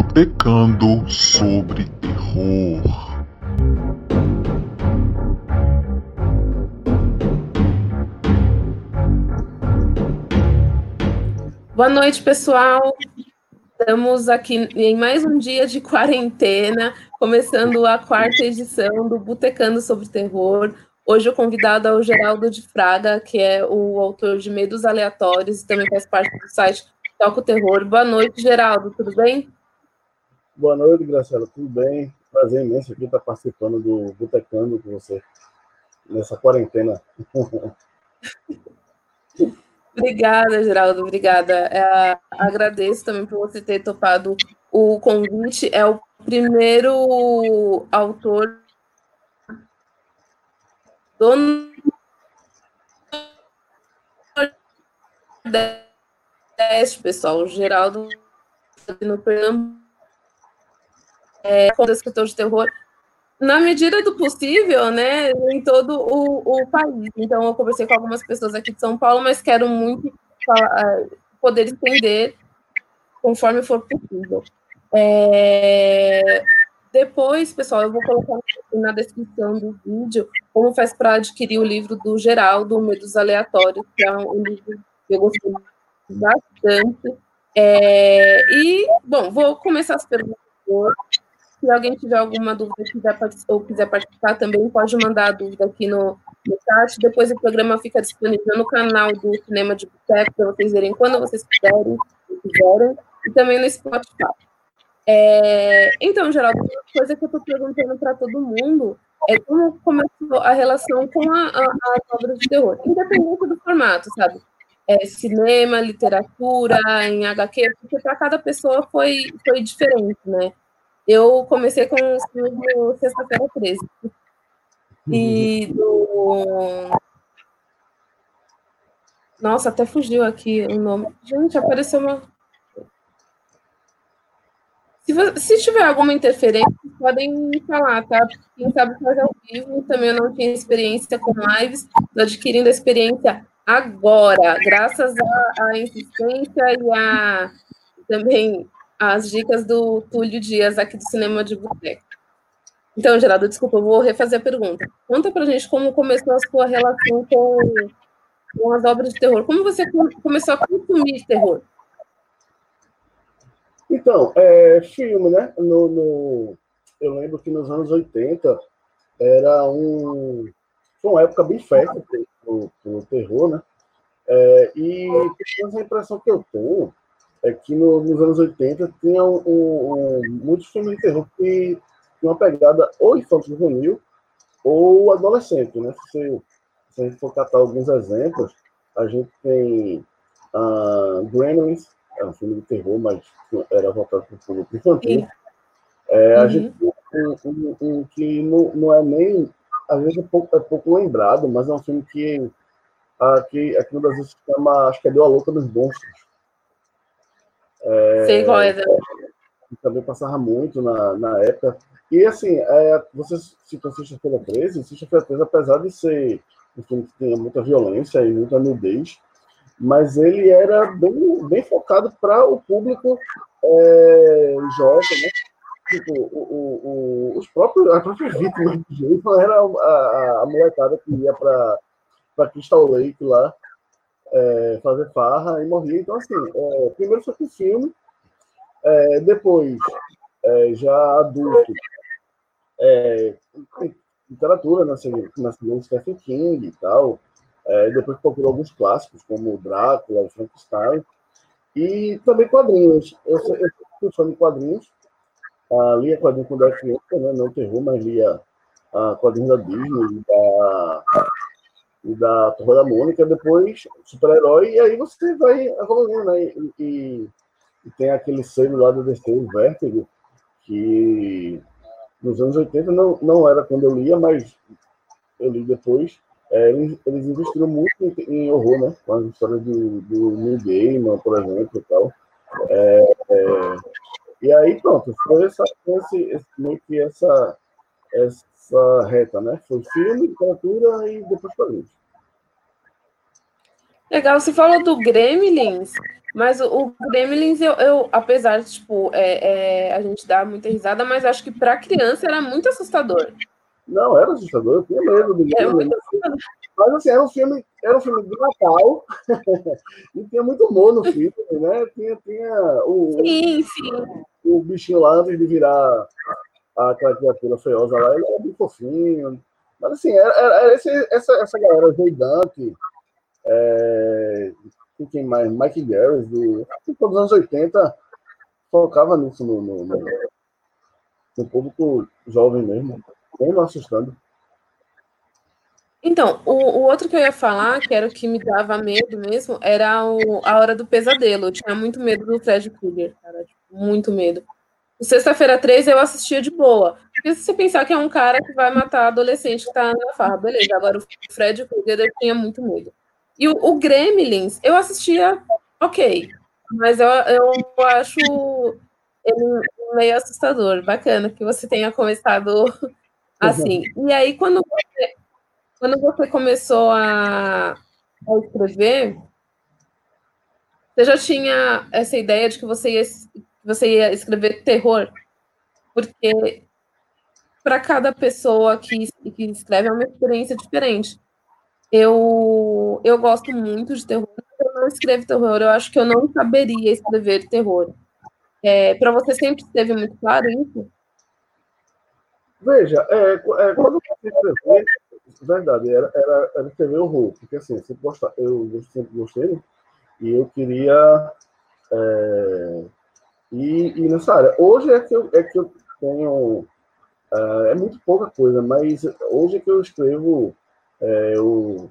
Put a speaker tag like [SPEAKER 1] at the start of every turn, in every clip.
[SPEAKER 1] Botecando sobre terror.
[SPEAKER 2] Boa noite, pessoal. Estamos aqui em mais um dia de quarentena, começando a quarta edição do Botecando sobre Terror. Hoje o convidado é o Geraldo de Fraga, que é o autor de Medos Aleatórios e também faz parte do site Toca o Terror. Boa noite, Geraldo, tudo bem?
[SPEAKER 3] Boa noite, Graciela, tudo bem? Prazer imenso aqui estar participando do Botecando com você nessa quarentena.
[SPEAKER 2] Obrigada, Geraldo, obrigada. É, agradeço também por você ter topado o convite. É o primeiro autor do Nordeste, pessoal. O Geraldo no Pernambuco é, escritor de terror na medida do possível, né, em todo o, o, país. Então, eu conversei com algumas pessoas aqui de São Paulo, mas quero muito falar, poder entender conforme for possível. É... Depois, pessoal, eu vou colocar na descrição do vídeo como faz para adquirir o livro do Geraldo, Medos Aleatórios, que é um livro que eu gostei bastante. É... E, bom, vou começar as perguntas se alguém tiver alguma dúvida quiser ou quiser participar também, pode mandar a dúvida aqui no, no chat. Depois o programa fica disponível no canal do Cinema de Boteco, para vocês verem quando vocês quiserem, quiserem e também no Spotify. É, então, Geraldo, uma coisa que eu estou perguntando para todo mundo é como começou a relação com a, a, as obras de terror, independente do formato, sabe? É, cinema, literatura, em HQ, porque para cada pessoa foi, foi diferente, né? Eu comecei com os filmes do Sexta-feira 13. E do. Nossa, até fugiu aqui o nome. Gente, apareceu uma. Se, se tiver alguma interferência, podem me falar, tá? Quem sabe fazer ao vivo. Também eu não tinha experiência com lives. Estou adquirindo a experiência agora, graças à insistência e a também as dicas do Túlio Dias aqui do Cinema de Boteco. Então, Geraldo, desculpa, eu vou refazer a pergunta. Conta pra gente como começou a sua relação com, com as obras de terror. Como você começou a consumir terror?
[SPEAKER 3] Então, é, filme, né? No, no, eu lembro que nos anos 80 era um, foi uma época bem festa para o terror, né? É, e a impressão que eu tenho é que no, nos anos 80 tinha um, um, muitos filmes de terror que tinham uma pegada ou infantil juvenil ou adolescente, né? Se, se a gente for catar alguns exemplos, a gente tem uh, Gremlins, é um filme de terror, mas era voltado para o público infantil. É, a uhum. gente tem um, um, um, que não, não é nem, às vezes é pouco, é pouco lembrado, mas é um filme que aqui, aqui no Brasil se chama, acho que é Deu a Louca dos Monstros.
[SPEAKER 2] É, Sei qual é.
[SPEAKER 3] Também passava muito na, na época. E assim, é, você citou Sexta-feira 13, Sexta-feira 13, apesar de ser um filme que tinha muita violência e muita nudez, mas ele era bem, bem focado para o público é, jovem, né? Tipo, o, o, os próprios, as próprias vítimas de jeito era a, a, a molecada que ia para Crystal Lake lá, é, fazer farra e morria. Então, assim, é, primeiro com o filme, é, depois, é, já adulto, é, literatura, na segunda Stephen King e tal, é, depois procurou alguns clássicos, como Drácula, Frankenstein, e também quadrinhos. Eu sou fã de quadrinhos, ah, lia quadrinhos quando era criança, né, não terror, mas lia ah, quadrinhos da Disney, da e da Turma da Mônica, depois super-herói, e aí você vai evoluindo, né? E, e, e, tem aquele selo lá do DC, o Vértigo, que nos anos 80 não, não era quando eu lia, mas eu li depois. É, eles, eles, investiram muito em, em, horror, né? Com as histórias do, do New Gaiman, por exemplo, e tal. É, é, e aí, pronto, foi essa, esse, esse, meio que essa, essa reta, né? Foi filme, literatura e depois quadrinhos.
[SPEAKER 2] Legal, você falou do Gremlins, mas o, o Gremlins, eu, eu, apesar de, tipo, é, é, a gente dar muita risada, mas acho que para criança era muito assustador.
[SPEAKER 3] Não, era assustador, eu tinha medo do Gremlins. Mas assim, era um filme, era um filme de Natal e tinha muito humor no filme, né? Tinha, tinha o,
[SPEAKER 2] sim, sim.
[SPEAKER 3] o bichinho lá antes de virar aquela criatura feiosa lá, ele era bem fofinho. Mas assim, era, era esse, essa, essa galera Zeidante, é, quem mais? Mike Garris, do, todos os anos 80, focava nisso no, no, no, no público jovem mesmo, mesmo assustando.
[SPEAKER 2] Então, o, o, outro que eu ia falar, que era o que me dava medo mesmo, era o, a Hora do Pesadelo. Eu tinha muito medo do Fred Krueger, cara. Tipo, muito medo. O Sexta-feira 3 eu assistia de boa. Porque se você pensar que é um cara que vai matar adolescente que tá na farra, beleza. Agora o Fred Krueger eu tinha muito medo. E o, o Gremlins, eu assistia ok. Mas eu, eu acho ele meio assustador. Bacana que você tenha começado assim. E aí, quando você quando você começou a, a escrever, você já tinha essa ideia de que você ia, você ia escrever terror? Porque para cada pessoa que, que escreve é uma experiência diferente. Eu, eu gosto muito de terror, eu não escrevo terror, eu acho que eu não saberia escrever terror. É, para você sempre esteve muito claro isso?
[SPEAKER 3] Veja, é, é, quando você escrever, verdade, era, era, era escrever horror, porque assim, sempre, gostava, eu sempre gostei, e eu queria é, ir, ir, nessa área. Hoje é que eu, é que eu tenho, é, é muito pouca coisa, mas hoje é que eu escrevo é, o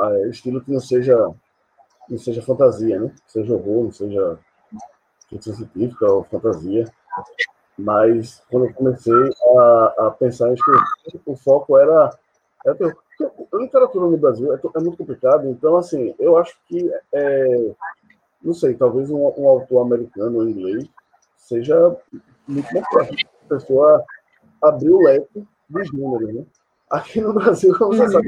[SPEAKER 3] é, estilo que não seja, não seja fantasia, né? Seja horror, não seja ficção científica ou fantasia. Mas quando eu comecei a, a pensar em escrever, o foco era é, a literatura no Brasil é, é, muito complicado, então, assim, eu acho que, é, não sei, talvez um, um autor americano ou inglês seja muito mais fácil. A pessoa abriu o leque dos números, né? Aqui no Brasil, como você uhum.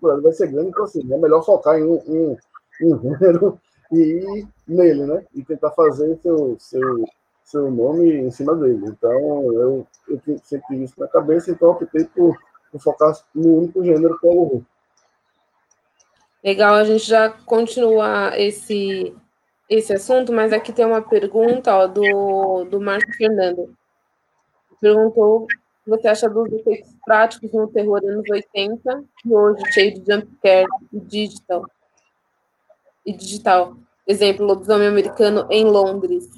[SPEAKER 3] Sabe, vai ser grande, então, assim, é melhor focar em um, um, número e ir nele, né? E tentar fazer seu, seu, seu nome em cima dele. Então, eu, eu sempre tive isso na cabeça, então optei por vou focar no único gênero que é o horror.
[SPEAKER 2] Legal, a gente já continua esse, esse assunto, mas aqui tem uma pergunta ó, do, do Márcio Fernando. Perguntou você acha dos efeitos práticos no terror anos 80 e hoje cheio de jumpscare e digital. E digital. Exemplo, lobisomem americano em Londres.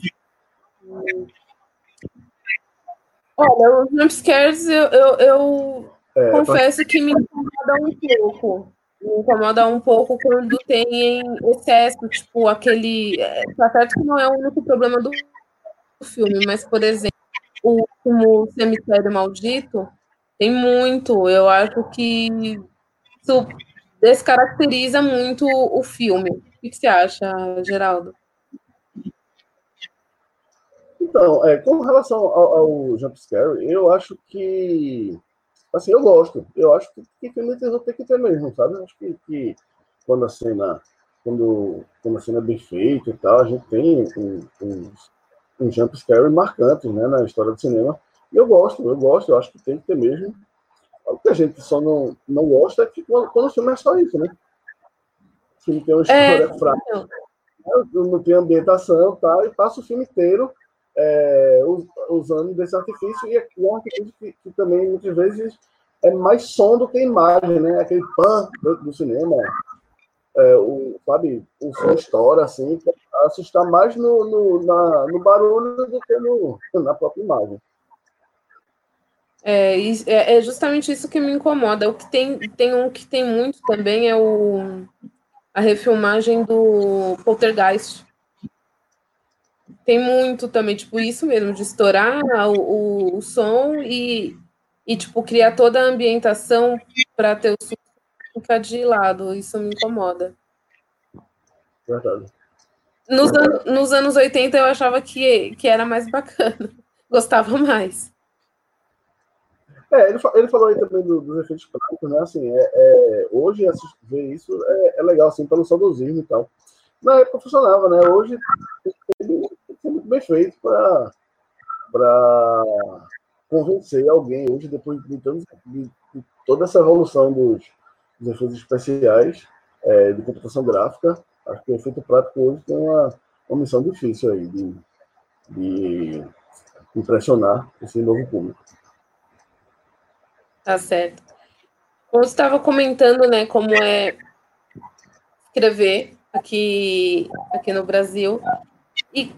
[SPEAKER 2] Olha, os jumpscares eu, eu, eu é, Confesso que me incomoda um pouco. Me incomoda um pouco quando tem excesso, tipo, aquele. É, tá certo que não é o único problema do filme, mas, por exemplo, o último Cemitério Maldito tem muito. Eu acho que isso descaracteriza muito o filme. O que você acha, Geraldo?
[SPEAKER 3] Então, é, com relação ao, ao jumpscare, eu acho que Assim, eu gosto. Eu acho que, que filme de tem que ter mesmo, sabe? Eu acho que, que quando a cena quando, quando a cena é bem feita e tal, a gente tem um, um, um jump scare marcante né, na história do cinema. E eu gosto, eu gosto, eu acho que tem que ter mesmo. O que a gente só não, não gosta é que quando, quando o filme é só isso, né? O filme tem uma história é, fraca, né? não tem ambientação tá, e passa o filme inteiro é, usando desse artifício, e é um artifício que, que, também muitas vezes é mais som do que imagem, né? Aquele pan dentro do cinema, é, o, sabe, o som estoura, assim, assustar mais no, no, na, no barulho do que no, na própria imagem.
[SPEAKER 2] É, é, é justamente isso que me incomoda. O que tem, tem um que tem muito também é o, a refilmagem do Poltergeist tem muito também, tipo, isso mesmo, de estourar o, o, o som e, e, tipo, criar toda a ambientação para ter o som ficar de lado. Isso me incomoda.
[SPEAKER 3] Verdade.
[SPEAKER 2] Nos, an nos anos 80 eu achava que, que era mais bacana. Gostava mais.
[SPEAKER 3] É, ele, ele falou aí também do, dos efeitos práticos, né? Assim, é, é hoje ver isso é, é, legal, assim, pelo saudosismo e tal. Na época funcionava, né? Hoje tem que muito bem feito para convencer alguém hoje, depois de, de, de, toda essa evolução dos, dos efeitos especiais, é, de computação gráfica, acho que o efeito prático hoje tem uma, uma missão difícil aí de, de impressionar esse novo público.
[SPEAKER 2] Tá certo. Você estava comentando, né, como é escrever aqui, aqui no Brasil. E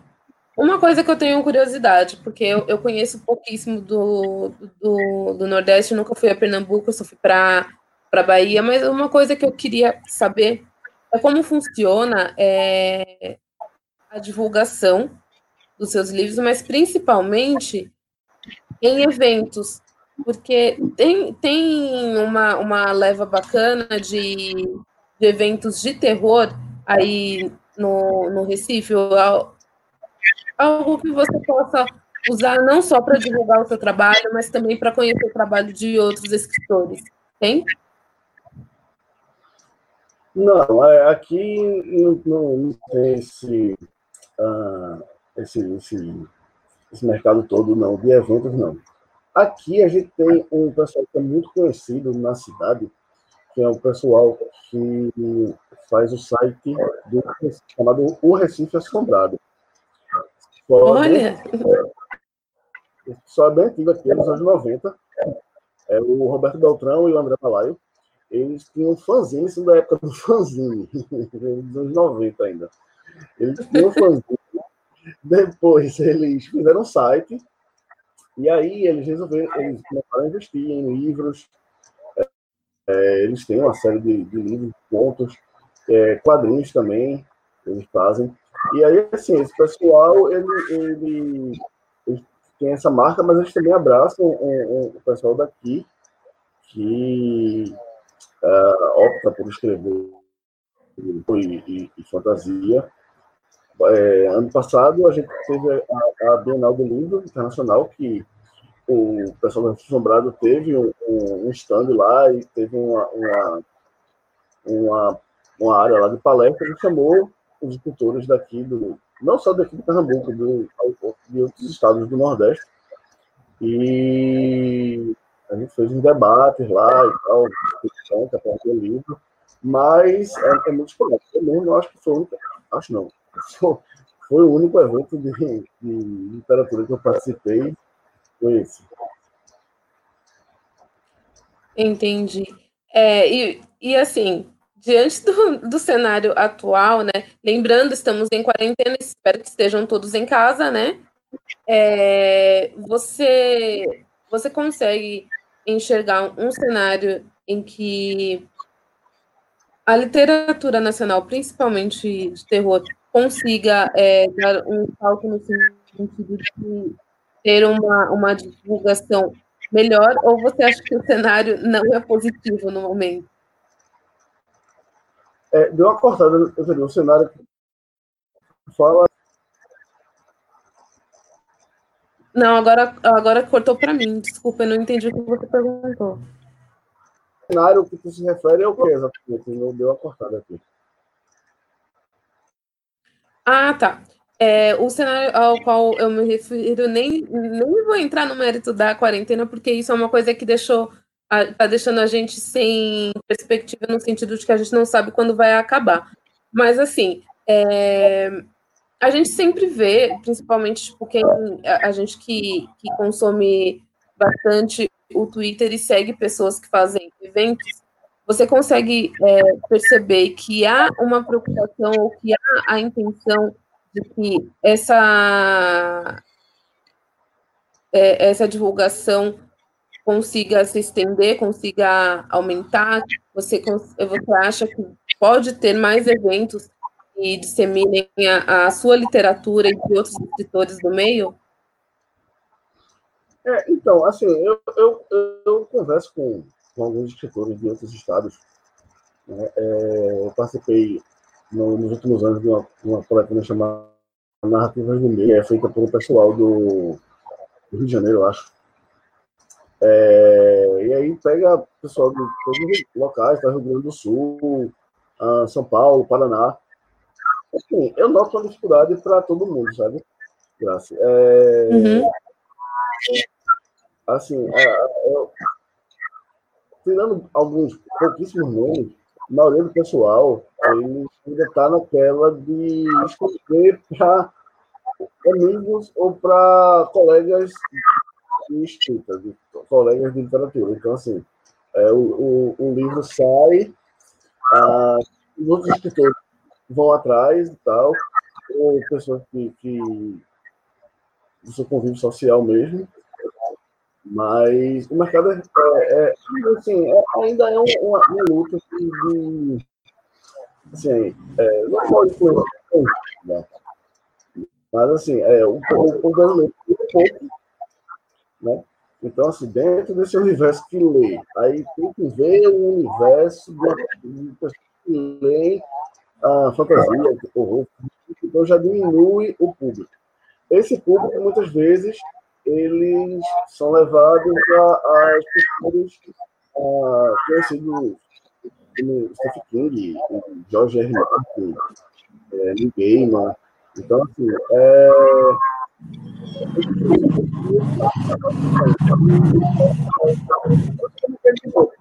[SPEAKER 2] uma coisa que eu tenho curiosidade, porque eu, eu conheço pouquíssimo do, do, do, Nordeste, nunca fui a Pernambuco, só fui para Bahia, mas uma coisa que eu queria saber é como funciona é, a divulgação dos seus livros, mas principalmente em eventos, porque tem, tem uma, uma leva bacana de, de eventos de terror aí no, no Recife, algo que você possa usar não só para divulgar o seu trabalho, mas também para conhecer o trabalho de outros escritores. Tem?
[SPEAKER 3] Não, é, aqui não, não tem esse, uh, esse, esse, esse mercado todo, não, de eventos, não. Aqui a gente tem um pessoal que é muito conhecido na cidade, que é o pessoal que faz o site do, chamado O Recife Assombrado.
[SPEAKER 2] Olha!
[SPEAKER 3] Só é bem antigo aqui, nos anos 90. É, o Roberto Beltrão e o André Palaio, eles tinham fanzine, isso da época do fanzine, dos anos 90 ainda. Eles tinham fanzine. Depois eles fizeram um site, e aí eles resolveram, eles começaram a investir em livros. É, eles têm uma série de, de livros, contos, é, quadrinhos também, eles fazem. E aí, assim, esse pessoal, ele, ele, ele tem essa marca, mas eles também abraçam o, o pessoal daqui que uh, opta por escrever e, e, e fantasia. É, ano passado, a gente teve a, a, Bienal do Livro Internacional, que o pessoal do Assombrado teve um, um, stand lá e teve uma, uma, uma, uma área lá de palestra que chamou os escritores daqui, do, não só daqui de Pernambuco, do, de outros estados do Nordeste. E a gente fez uns debates lá e tal, discussão, é o livro, mas é, é muito esporádico. Eu mesmo acho que foi o único, acho não, foi o único evento de, de literatura que eu participei, foi esse.
[SPEAKER 2] Entendi. É, e, e assim, diante do, do cenário atual, né? Lembrando, estamos em quarentena, espero que estejam todos em casa, né? É, você, você consegue enxergar um cenário em que a literatura nacional, principalmente de terror, consiga é, dar um salto no sentido de ter uma, uma divulgação melhor, ou você acha que o cenário não é positivo no momento?
[SPEAKER 3] É, deu uma cortada, eu vi, o cenário fala.
[SPEAKER 2] Não, agora, agora cortou para mim. Desculpa, eu não entendi o que você perguntou.
[SPEAKER 3] O cenário que se refere é o que exatamente? Não deu uma cortada aqui.
[SPEAKER 2] Ah, tá. É, o cenário ao qual eu me refiro, nem, nem vou entrar no mérito da quarentena, porque isso é uma coisa que deixou está deixando a gente sem perspectiva no sentido de que a gente não sabe quando vai acabar. Mas assim, é, a gente sempre vê, principalmente tipo, quem a, a gente que, que consome bastante o Twitter e segue pessoas que fazem eventos, você consegue é, perceber que há uma preocupação ou que há a intenção de que essa, é, essa divulgação consiga se estender, consiga aumentar? Você, você acha que pode ter mais eventos que disseminem a, a sua literatura e de outros escritores do meio?
[SPEAKER 3] É, então, assim, eu, eu, eu converso com, com, alguns escritores de outros estados. Né? É, eu participei no, nos últimos anos de uma, uma coletânea chamada Narrativas do Meio, é feita por um pessoal do, do Rio de Janeiro, eu acho É, e aí pega pessoal de todos os locais, tá? Rio Grande do Sul, uh, São Paulo, Paraná. Assim, eu noto uma dificuldade para todo mundo, sabe? Graças. É, uhum. Assim, é, eu, tirando alguns pouquíssimos nomes, a maioria do pessoal ele ainda está naquela de escolher para amigos ou para colegas de escrita, de colegas de literatura. Então, assim, é, o, o, o, livro sai, ah, os outros escritores vão atrás e tal, ou pessoas que, que do seu convívio social mesmo, mas o mercado é, é, é assim, é, ainda é uma, uma luta de, assim, é, não pode influenciar, né? mas assim, é, o, um pouco, né? Então, assim, dentro desse universo que lê, aí tem que ver o universo de pessoas que lê a fantasia, horror, então já diminui o público. Esse público, muitas vezes, eles são levados a, escritores conhecidos como Stephen King, George R. Martin, é, Neil Gaiman. Então, assim, é...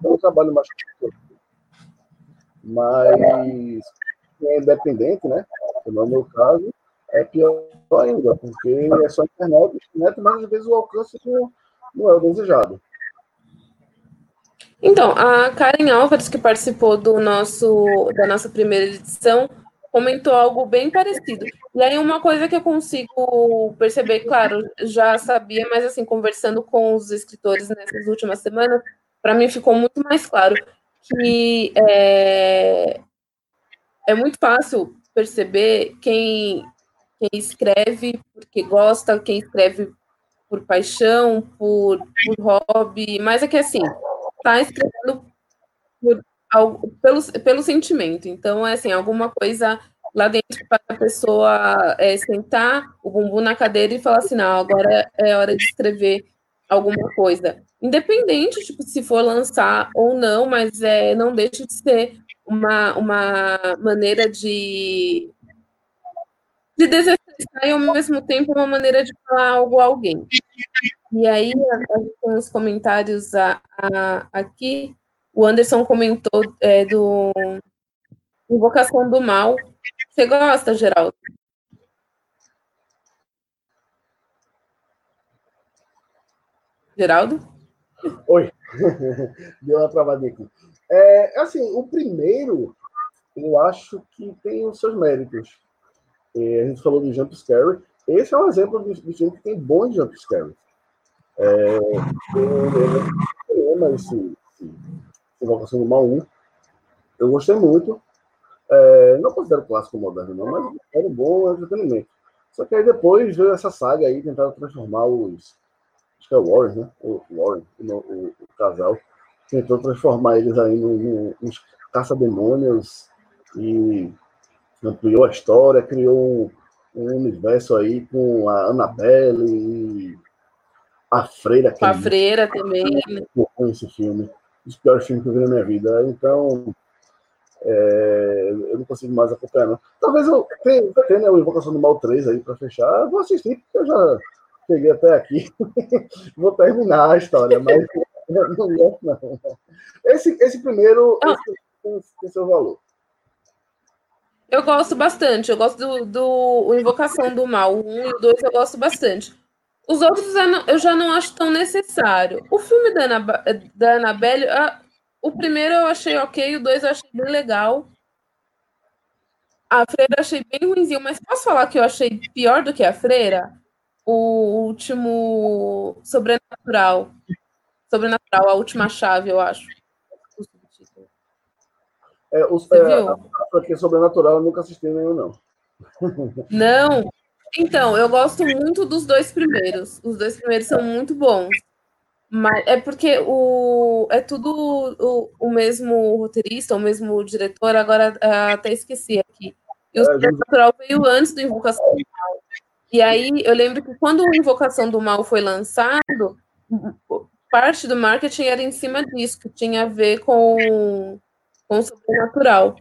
[SPEAKER 3] Eu trabalho mais mas é independente, né? No meu caso, é pior ainda, porque é só internet, internet mas às vezes o alcance não, é o desejado.
[SPEAKER 2] Então, a Karen Álvares, que participou do nosso, da nossa primeira edição, comentou algo bem parecido. E aí, uma coisa que eu consigo perceber, claro, já sabia, mas assim, conversando com os escritores nessas últimas semanas, para mim ficou muito mais claro que é, é muito fácil perceber quem quem escreve porque gosta, quem escreve por paixão, por, por hobby, mas é que assim, tá escrevendo por, pelo, pelo sentimento. Então, é assim, alguma coisa lá dentro para a pessoa é, sentar o bumbum na cadeira e falar assim, não, agora é hora de escrever alguma coisa. Independente, tipo, se for lançar ou não, mas é, não deixa de ser uma, uma maneira de de desestressar e ao mesmo tempo uma maneira de falar algo a alguém. E aí, com os comentários a, a, aqui, o Anderson comentou é, do Invocação do Mal. Você gosta, Geraldo? Geraldo?
[SPEAKER 3] Oi, deu uma travadinha aqui. É, assim, o primeiro, eu acho que tem os seus méritos. É, a gente falou de jump scare. Esse é um exemplo de, de filme que tem bons jump scares. É, eu, esse, Invocação do Mal 1. Eu gostei muito. É, não considero clássico moderno, não, mas era um bom entretenimento. Só que aí depois veio essa saga aí, tentaram transformar os. Acho que é o Warren, né? O Warren, o, o, o casal. Tentou transformar eles aí nos caça-demônios e ampliou a história, criou um, universo aí com a Annabelle e a Freira.
[SPEAKER 2] A Freira também.
[SPEAKER 3] Com esse filme. Um dos piores filmes que eu vi na minha vida. Então, é, eu não consigo mais acompanhar, não. Talvez eu tenha, tenha né, o Invocação do Mal 3 aí para fechar. Eu vou assistir, porque eu já cheguei até aqui. vou terminar a história, mas não gosto, não. Esse, esse primeiro ah. esse tem, tem seu valor.
[SPEAKER 2] Eu gosto bastante. Eu gosto do, do Invocação do Mal. O 1 e o 2 eu gosto bastante. Os outros eu já não acho tão necessário. O filme da, Ana, da Annabelle, a, o primeiro eu achei ok, o dois eu achei bem legal. A Freira eu achei bem ruimzinho, mas posso falar que eu achei pior do que a Freira? O último Sobrenatural. Sobrenatural, a última chave, eu acho.
[SPEAKER 3] É, os, Você é, viu? A, a, sobrenatural eu nunca assisti nenhum, não.
[SPEAKER 2] Não. Então, eu gosto muito dos dois primeiros. Os dois primeiros são muito bons. Mas é porque o, é tudo o, o mesmo roteirista, o mesmo diretor, agora ah, até esqueci aqui. E o é, Sobrenatural veio antes do Invocação do Mal. E aí eu lembro que quando o Invocação do Mal foi lançado, parte do marketing era em cima disso, que tinha a ver com, com o sobrenatural.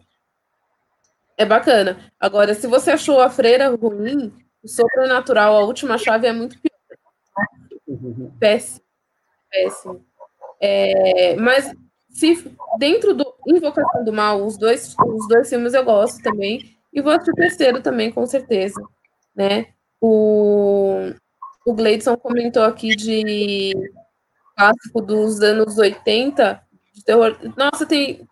[SPEAKER 2] É bacana. Agora, se você achou a freira ruim, o sobrenatural, a última chave é muito pior. Péssimo. Péssimo. É, mas se dentro do Invocação do Mal, os dois, os dois filmes eu gosto também. E vou assistir o terceiro também, com certeza. Né? O, o Gleidson comentou aqui de clássico dos anos 80, de terror. Nossa, tem.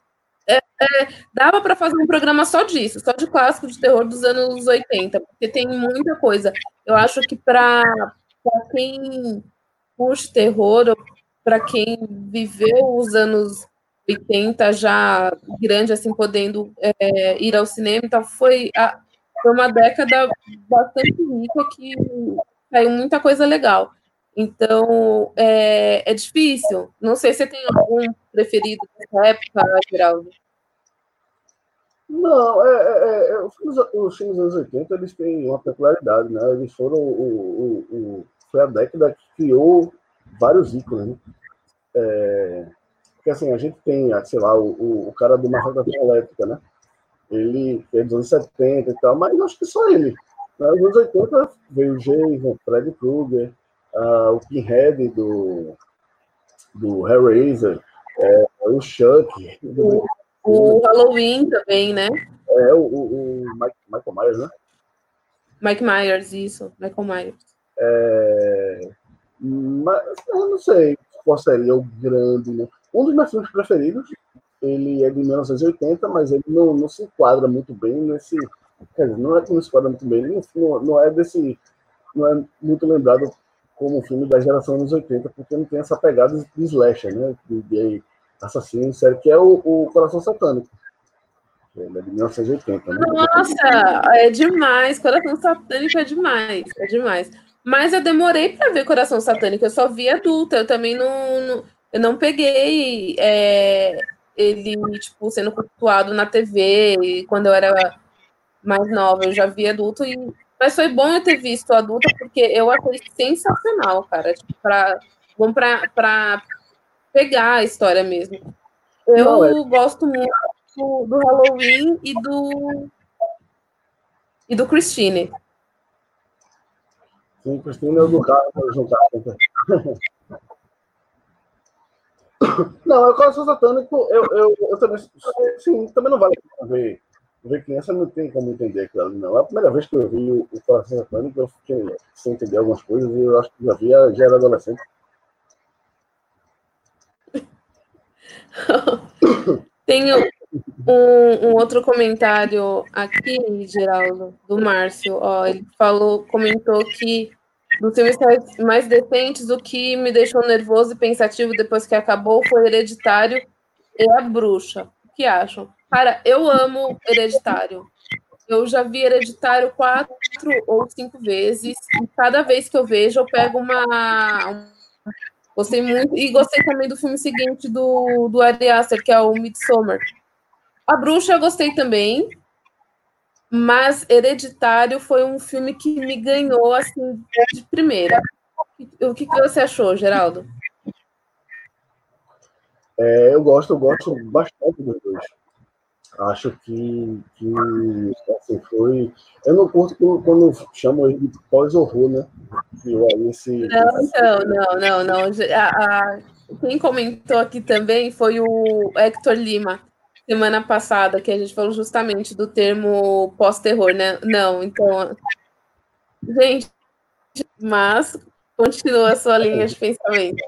[SPEAKER 2] É, é, dava para fazer um programa só disso, só de clássico de terror dos anos 80, porque tem muita coisa. Eu acho que para quem curte terror, para quem viveu os anos 80 já grande, assim, podendo é, ir ao cinema, então foi, a, foi uma década bastante rica que saiu muita coisa legal. Então, é, é difícil. Não sei se você tem algum preferido dessa época, Geraldo.
[SPEAKER 3] Não, é, é, é, os, os filmes dos anos 80 eles têm uma peculiaridade, né? Eles foram o, o, o foi a década que criou vários ícones, né? É, porque assim, a gente tem, sei lá, o, o cara do Marreta Elétrica, né? Ele é dos anos 70 e tal, mas acho que só ele. Nos anos 80 veio o Jason, Fred Krueger, uh, o Pinhead do, do Hellraiser, é, o Chuck.
[SPEAKER 2] O, o Halloween também, né?
[SPEAKER 3] É, o, o, o Mike, Michael Myers, né?
[SPEAKER 2] Mike Myers, isso, Michael Myers.
[SPEAKER 3] É, mas eu não sei qual seria o grande. Né? Um dos meus filmes preferidos, ele é de 1980, mas ele não, não se enquadra muito bem nesse Quer dizer, não é que não se muito bem, não, não é desse. Não é muito lembrado como um filme da geração anos 80, porque não tem essa pegada de slasher, né? De, de assassino, sério, que é o, o Coração Satânico. Ele é de 1980, né?
[SPEAKER 2] Nossa, é demais. Coração Satânico é demais. É demais. Mas eu demorei para ver Coração Satânico, eu só vi adulta. Eu também não. não eu não peguei é, ele, tipo, sendo cultuado na TV, quando eu era mais nova, eu já vi adulto, e... mas foi bom eu ter visto adulta, porque eu achei sensacional, cara, tipo, pra, bom pra, pra pegar a história mesmo. Eu Não, é... gosto muito do, do, Halloween e do e do Christine.
[SPEAKER 3] Sim, Christine é o do carro, juntar. Não, é o coração satânico, eu, eu, eu também, sim, também não vale ver ver criança não tem como entender aquilo não. É a primeira vez que eu vi o, o Coração Satânico, eu fiquei sem entender algumas coisas e eu acho que já via, já era adolescente.
[SPEAKER 2] Tenho um, um, outro comentário aqui, Geraldo, do Márcio. Ó, ele falou, comentou que dos filmes mais decentes, o que me deixou nervoso e pensativo depois que acabou foi Hereditário e A Bruxa. O que acham? Cara, eu amo Hereditário. Eu já vi Hereditário quatro ou cinco vezes. E cada vez que eu vejo, eu pego uma. Gostei muito. E gostei também do filme seguinte do, do Ari Aster, que é o Midsommar. A Bruxa eu gostei também. Mas Hereditário foi um filme que me ganhou assim de primeira. O que, que você achou, Geraldo?
[SPEAKER 3] É, eu gosto, eu gosto bastante dos dois. Acho que, que assim, foi. Eu não curto quando, chamam ele de pós-horror, né?
[SPEAKER 2] Esse, não, esse... não, não, não, não. A, a, quem comentou aqui também foi o Hector Lima, semana passada, que a gente falou justamente do termo pós-terror, né? Não, então. Gente, mas continua a sua linha de pensamento.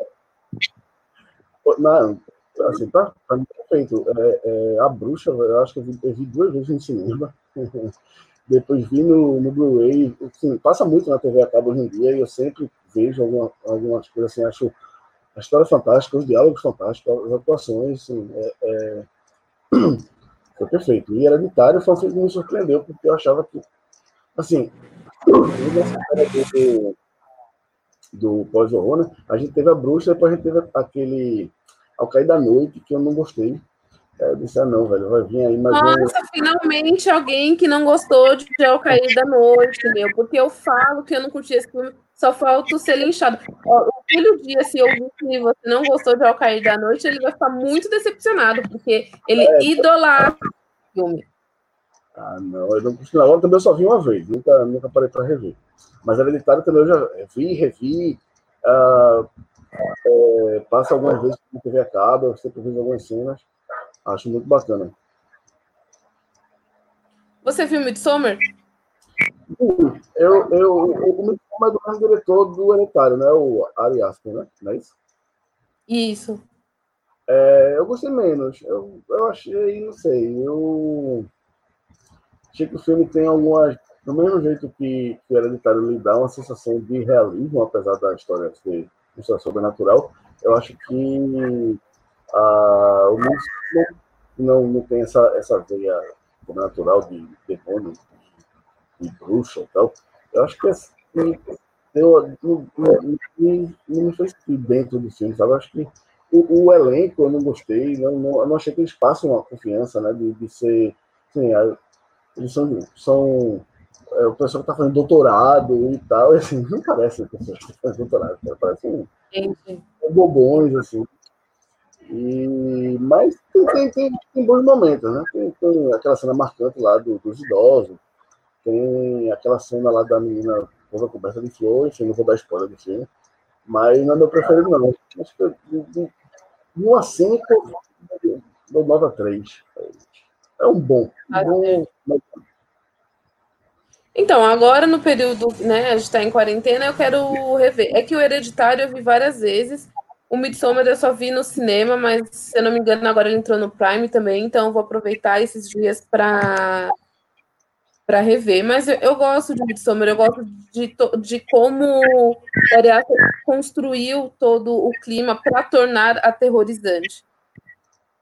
[SPEAKER 3] Não, assim, tá, tá perfeito. É, é, a Bruxa, eu acho que eu vi, eu vi duas vezes no cinema. Depois vi no, no Blu-ray. Assim, passa muito na TV a cabo hoje em dia e eu sempre vejo alguma, algumas coisas assim, acho a história fantástica, os diálogos fantásticos, as atuações, assim, é, é... foi perfeito. E Hereditário foi um filme que me surpreendeu, porque eu achava que, assim, do, do pós-horror, né? a gente teve a bruxa, depois a gente teve aquele ao cair da noite, que eu não gostei. É, eu disse, ah, não, velho, vai vir aí mais
[SPEAKER 2] Nossa, um... finalmente alguém que não gostou de Ao Cair da Noite, meu, porque eu falo que eu não curti esse filme, só falta ser linchado. O Filho Dia, se ouvir que você não gostou de Ao Cair da Noite, ele vai ficar muito decepcionado, porque ele é, idolatra o filme.
[SPEAKER 3] Ah, não, eu não costumo. Agora também eu só vi uma vez, nunca, nunca parei para rever. Mas Hereditário também eu já vi, revi. Uh, é, passa algumas vezes na TV acaba, eu sempre vejo algumas cenas. Acho muito bacana.
[SPEAKER 2] Você viu Midsommar?
[SPEAKER 3] Eu, eu, eu, o Midsommar é do mesmo diretor do Hereditário, né? O Ari Aster, né? Não é isso?
[SPEAKER 2] Isso.
[SPEAKER 3] É, eu gostei menos. Eu, eu achei, não sei, eu achei que o filme tem algumas. Do mesmo jeito que, que o Hereditário lhe dá uma sensação de realismo, apesar da história ser história sobrenatural, eu acho que ah, o mundo não, não tem essa, essa veia sobrenatural de demônio, de, de bruxa e tal. Eu acho que assim, eu, não, não, não me fez dentro do filme, sabe? Eu acho que o, o, elenco eu não gostei, não, não, não achei que eles passam uma confiança, né, de, de ser, assim, eles são, são é, o pessoal que está fazendo doutorado e tal, e assim, não parece pessoas que fazem doutorado, parecem bobões, assim. E, mas tem, tem, tem, bons momentos, né? Tem, tem, aquela cena marcante lá do, dos idosos, tem aquela cena lá da menina toda coberta de flor, enfim, não vou dar spoiler do filme, mas não é meu preferido, não. Acho que de, de, de 1 a 5, dou nota 3. É um bom. Um bom
[SPEAKER 2] então, agora no período, né, a gente está em quarentena, eu quero rever. É que o Hereditário eu vi várias vezes. O Midsommar eu só vi no cinema, mas se eu não me engano, agora ele entrou no Prime também, então vou aproveitar esses dias para para rever. Mas eu, eu, gosto de Midsommar, eu gosto de, de como o Ariasta construiu todo o clima para tornar aterrorizante.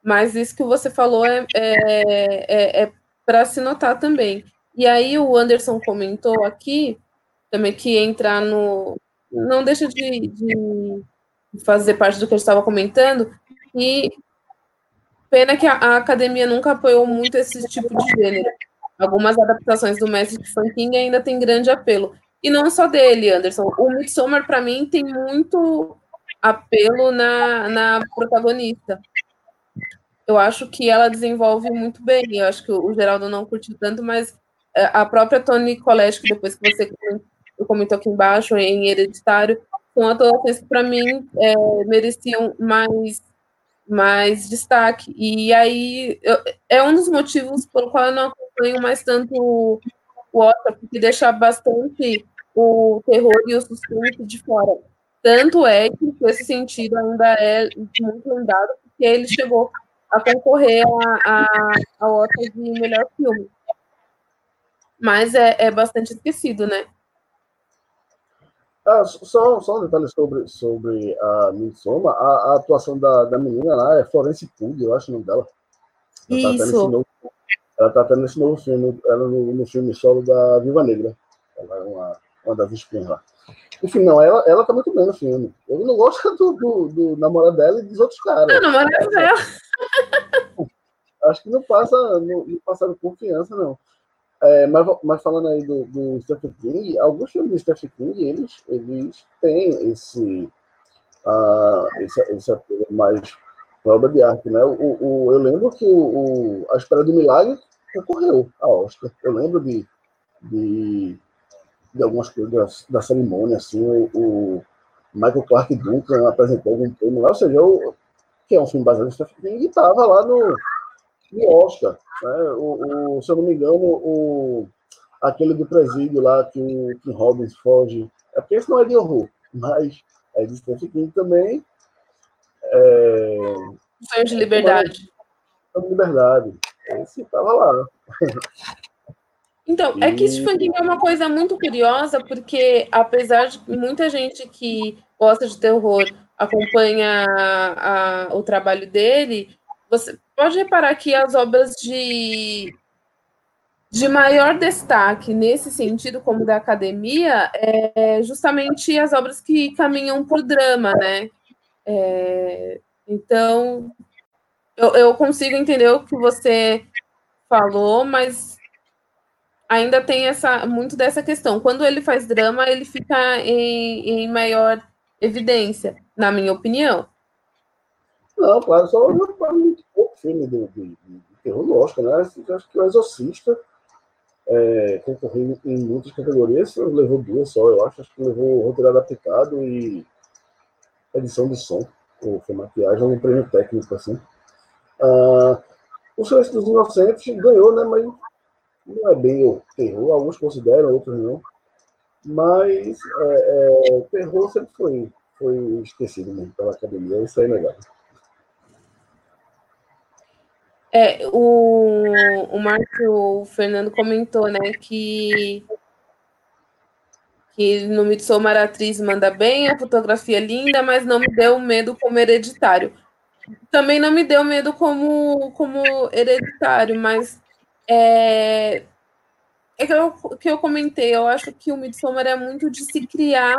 [SPEAKER 2] Mas isso que você falou é, é, é, é para se notar também. E aí o Anderson comentou aqui também que entrar no. Não deixa de, de fazer parte do que eu estava comentando, e pena que a, a, academia nunca apoiou muito esse tipo de gênero. Algumas adaptações do mestre Stephen King ainda tem grande apelo. E não só dele, Anderson. O Midsommar, para mim, tem muito apelo na, na protagonista. Eu acho que ela desenvolve muito bem. Eu acho que o Geraldo não curtiu tanto, mas a própria Toni Collette, que depois que você comentou aqui embaixo, em Hereditário, são atuações que, para mim, é, mereciam mais, mais destaque. E aí, eu, é um dos motivos pelo qual eu não acompanho mais tanto o, Oscar, porque deixa bastante o terror e o suspense de fora. Tanto é que, nesse sentido, ainda é muito lembrado, porque ele chegou a concorrer a, a, a Oscar de melhor filme mas é, é bastante esquecido, né?
[SPEAKER 3] Ah, só, só um detalhe sobre, sobre a Midsommar, a, a atuação da, da menina lá é Florence Pugh, eu acho o nome dela.
[SPEAKER 2] Ela tá Isso.
[SPEAKER 3] Tá novo, ela tá até nesse novo filme, ela no, no filme solo da Viva Negra. Ela é uma, uma das espinhas lá. Enfim, não, ela, ela tá muito bem no filme. Eu não gosto do, do, do namorado dela e dos outros caras.
[SPEAKER 2] Não, namorado dela.
[SPEAKER 3] Acho que não passa, não, não passaram confiança, não. É, mas, mas, falando aí do, do Stephen King, alguns filmes do Stephen King, eles, eles têm esse, uh, esse, esse apelo mais obra de arte, né? O, o, eu lembro que o, o, A Espera do Milagre concorreu a Oscar. Eu lembro de, de, de algumas coisas da, da cerimônia, assim, o, o, Michael Clark Duncan apresentou algum prêmio lá, ou seja, o, que é um filme baseado no Stephen King, e estava lá no, no Oscar. Né? O, o, se eu não me engano, o, aquele do presídio lá que o Kim Robbins foge. É porque esse não é de horror, mas é de Stephen King também. É...
[SPEAKER 2] Sonho de liberdade.
[SPEAKER 3] Sonho de liberdade. Esse estava lá.
[SPEAKER 2] Então, é que Stephen King é uma coisa muito curiosa, porque apesar de muita gente que gosta de terror acompanha a, a, o trabalho dele, você pode reparar que as obras de, de maior destaque nesse sentido, como da academia, é justamente as obras que caminham o drama, né? É, então, eu, eu consigo entender o que você falou, mas ainda tem essa muito dessa questão. Quando ele faz drama, ele fica em, em maior evidência, na minha opinião.
[SPEAKER 3] Não, claro, só filme de, de, de terror Oscar, né? Acho que o Exorcista é, concorreu em muitas categorias, levou duas só, eu acho. Acho que levou roteiro adaptado e edição de som, ou foi maquiagem, um prêmio técnico, assim. Ah, o Silêncio dos Inocentes ganhou, né? Mas não é bem o terror, alguns consideram, outros não. Mas é, é, terror sempre foi, foi esquecido mesmo pela academia, isso é inegável.
[SPEAKER 2] É, o, o Márcio Fernando comentou, né, que, que no Midsommar a atriz manda bem, a fotografia é linda, mas não me deu medo como hereditário. Também não me deu medo como, como hereditário, mas é, é que eu, que eu comentei, eu acho que o Midsommar é muito de se criar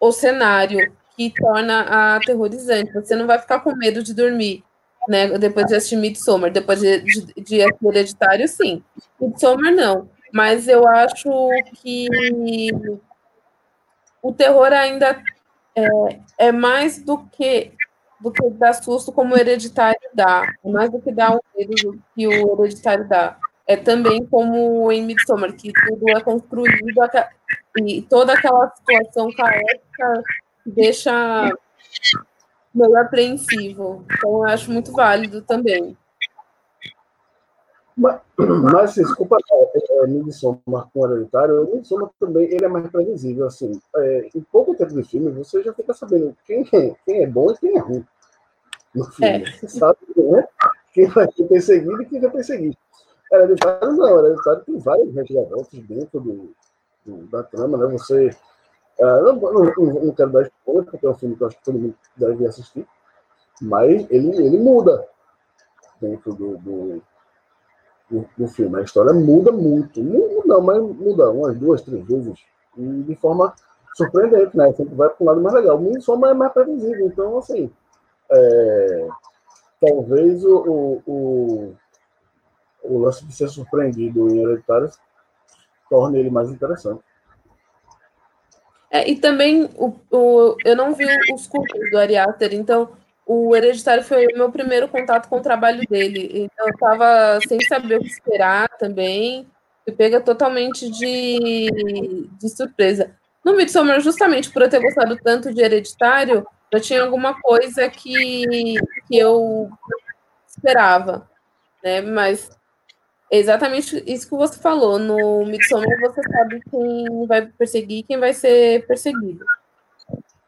[SPEAKER 2] o cenário que torna aterrorizante. Você não vai ficar com medo de dormir né? Depois de assistir Midsommar, depois de, de, de assistir Hereditário, sim. Midsommar, não. Mas eu acho que o terror ainda é, é mais do que do que dar susto como o hereditário dá, é mais do que dar o medo que o hereditário dá. É também como em Midsommar, que tudo é construído e toda aquela situação caótica deixa meio apreensivo. Então, eu acho muito válido também.
[SPEAKER 3] Mas, mas assim, desculpa, é, é, Midsommar com Hereditário, o Midsommar também ele é mais previsível. Assim, é, em pouco tempo de filme, você já fica sabendo quem é, quem é bom e quem é ruim no filme. É. Você sabe né? quem vai ser perseguido e quem vai perseguir. Hereditário não, Hereditário tem vários reviravoltas dentro do, do, da trama, né? Você Uh, não, não, não, quero dar spoiler, porque é um filme que eu acho que todo mundo deve assistir, mas ele, ele muda dentro do, do, do, do filme. A história muda muito. Não, não, mas muda umas duas, três vezes, e de forma surpreendente, né? Sempre vai para um lado mais legal. O só é mais previsível, então, assim, é, talvez o, o, o, o lance de ser surpreendido em Hereditário torne ele mais interessante.
[SPEAKER 2] É, e também o, o, eu não vi os cursos do Ari Aster, então o Hereditário foi o meu primeiro contato com o trabalho dele. Então eu estava sem saber o que esperar também. E pega totalmente de, de surpresa. No Midsommar, justamente por eu ter gostado tanto de Hereditário, já tinha alguma coisa que, que eu esperava, né? Mas exatamente isso que você falou. No Midsommar você sabe quem vai perseguir quem vai ser perseguido.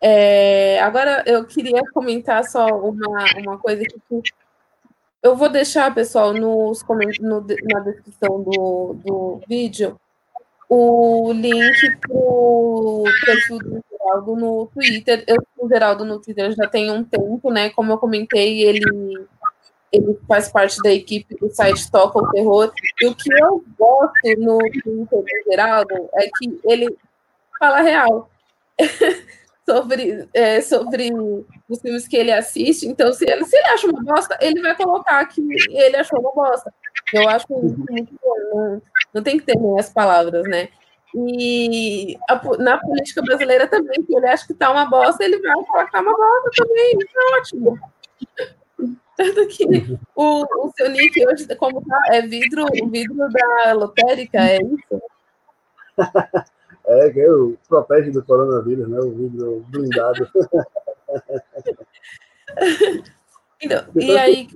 [SPEAKER 2] É, agora eu queria comentar só uma, uma coisa que eu vou deixar, pessoal, nos no, na descrição do, do vídeo o link para o perfil do Geraldo no Twitter. Eu, o Geraldo no Twitter já tem um tempo, né? Como eu comentei, ele ele faz parte da equipe do site Toca o Terror. E o que eu gosto no Twitter do Geraldo é que ele fala real sobre, é, sobre os filmes que ele assiste. Então, se ele, se ele acha uma bosta, ele vai colocar que ele achou uma bosta. Eu acho muito bom. Não, não tem que ter as palavras, né? E a, na política brasileira também, se ele acha que tá uma bosta, ele vai falar que tá uma bosta também. Isso é ótimo. Tanto que o, o seu nick hoje, como tá, é vidro, vidro da lotérica, é isso?
[SPEAKER 3] É, que é o protege do coronavírus, né? O vidro blindado.
[SPEAKER 2] Então, e aí.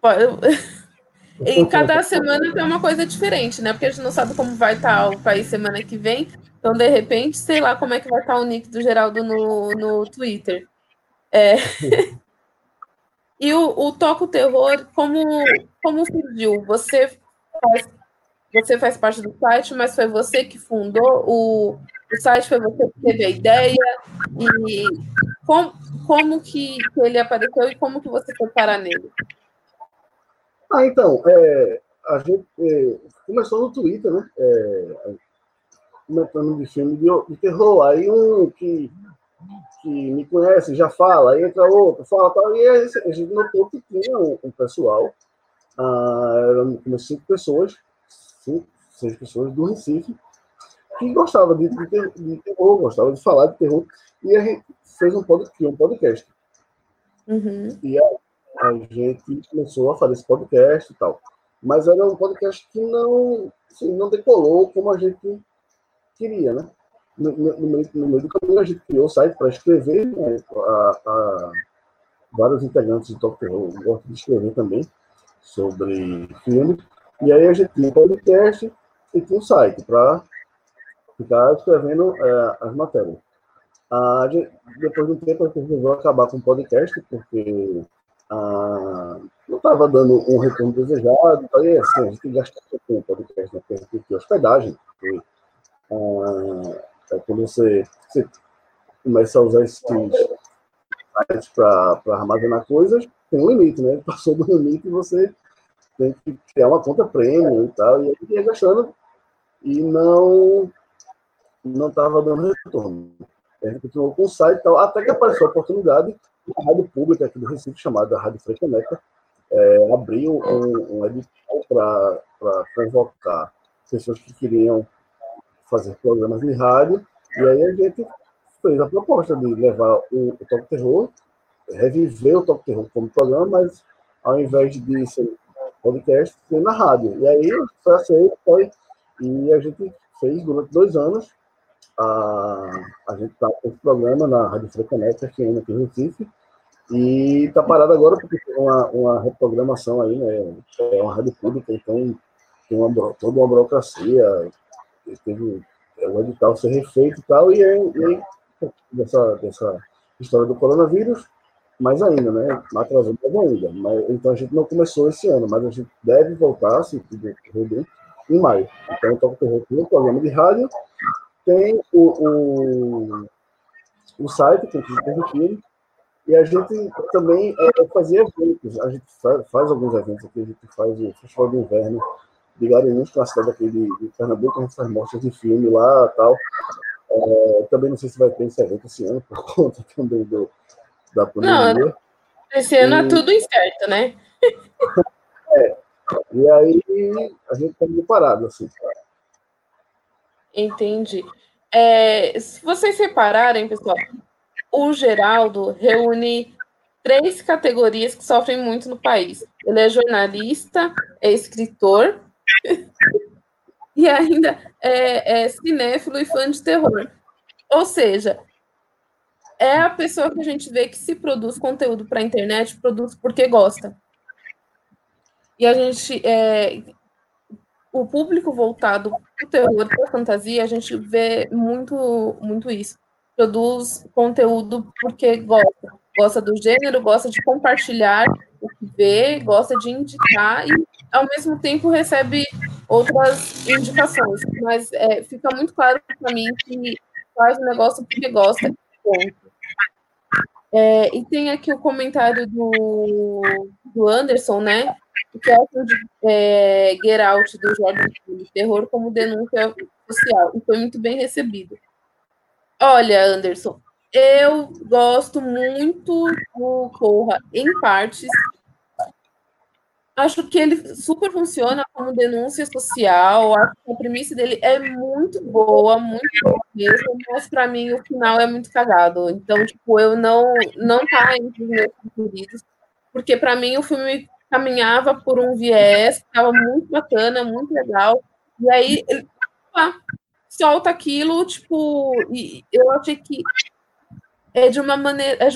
[SPEAKER 2] Em cada semana tem uma coisa diferente, né? Porque a gente não sabe como vai estar o país semana que vem. Então, de repente, sei lá como é que vai estar o nick do Geraldo no, no Twitter. É. e o, o Toco Terror, como, como surgiu? Você faz, você faz parte do site, mas foi você que fundou o, o site, foi você que teve a ideia, e com, como que, que ele apareceu e como que você foi parar nele?
[SPEAKER 3] Ah, então, é, a gente é, começou no Twitter, né? É, comentando de filme de, de terror. Aí um que que me conhece já fala, aí entra outro, fala tal, e a gente notou que tinha um, um pessoal ah, eram como cinco pessoas, cinco, seis pessoas do Recife, que gostavam de, de, de terror, gostavam de falar de terror, e a gente fez um podcast. Um podcast.
[SPEAKER 2] Uhum.
[SPEAKER 3] E a, a gente começou a fazer esse podcast e tal. Mas era um podcast que não, assim, não decolou como a gente queria, né? No, no, meio, no meio do caminho, a gente criou o site para escrever, né? a, a, vários integrantes do Top Terror gostam de escrever também sobre filme. E aí a gente tinha um podcast e tinha um site para ficar escrevendo é, as matérias. Ah, depois de um tempo, a gente resolveu acabar com o podcast, porque ah, não estava dando um retorno desejado. Então, e assim, a gente gastou com o podcast, né? porque a gente hospedagem. Porque, ah, é quando você, você, começa a usar esses sites para armazenar coisas, tem um limite, né? Passou do limite e você tem que criar uma conta premium e tal. E aí ia gastando e não não estava dando retorno. A gente continuou com o site e tal, até que apareceu a oportunidade uma rádio pública aqui do Recife, chamada Rádio Frecaneca, é, abriu um, um edital para convocar pessoas que queriam fazer programas de rádio, e aí a gente fez a proposta de levar o, o Top Terror, reviver o Top Terror como programa, mas ao invés de ser podcast, ser na rádio. E aí foi aceito, foi, e a gente fez durante dois anos. A, a gente está com esse programa na Rádio Frecaneca, aqui em Recife, e está parado agora porque tem uma, uma reprogramação aí, né? É uma rádio pública, então tem uma, toda uma burocracia, teve é, o edital ser refeito e tal, e aí, dessa, dessa história do coronavírus, mais ainda, né? Atrasou mais ainda. Mas, então a gente não começou esse ano, mas a gente deve voltar, se tudo correr bem, em maio. Então, Toca Terror tem programa de rádio, tem o, o, o site, que é permitido, e a gente também é, fazia eventos. A gente faz, faz, alguns eventos aqui. A gente faz o Festival de Inverno de Garanhuns, que é uma cidade aqui de, de Pernambuco. A gente faz mostras de filme lá tal. É, também não sei se vai ter esse evento esse ano, por conta também do, da pandemia. Não,
[SPEAKER 2] esse ano é e... é tudo incerto, né?
[SPEAKER 3] é. E aí a gente está meio parado, assim.
[SPEAKER 2] Entendi. É, se vocês separarem, pessoal, o Geraldo reúne três categorias que sofrem muito no país. Ele é jornalista, é escritor e ainda é, é cinéfilo e fã de terror. Ou seja, é a pessoa que a gente vê que se produz conteúdo para a internet, produz porque gosta. E a gente, é, o público voltado para o terror, para a fantasia, a gente vê muito, muito isso produz conteúdo porque gosta. Gosta do gênero, gosta de compartilhar o que vê, gosta de indicar e, ao mesmo tempo, recebe outras indicações. Mas é, fica muito claro para mim que faz o negócio porque gosta. É, e tem aqui o comentário do, do Anderson, né? Que é de é, Get Out, do Jordan Peele, terror como denúncia social, e foi muito bem recebido. Olha, Anderson, eu gosto muito do Corra em partes. Acho que ele super funciona como denúncia social. Acho que a premissa dele é muito boa, muito boa mesmo, mas para mim o final é muito cagado. Então, tipo, eu não não tá entre os meus preferidos, porque para mim o filme caminhava por um viés, estava muito bacana, muito legal. E aí, ele, ah, solta aquilo, tipo, e eu achei que é de uma maneira. É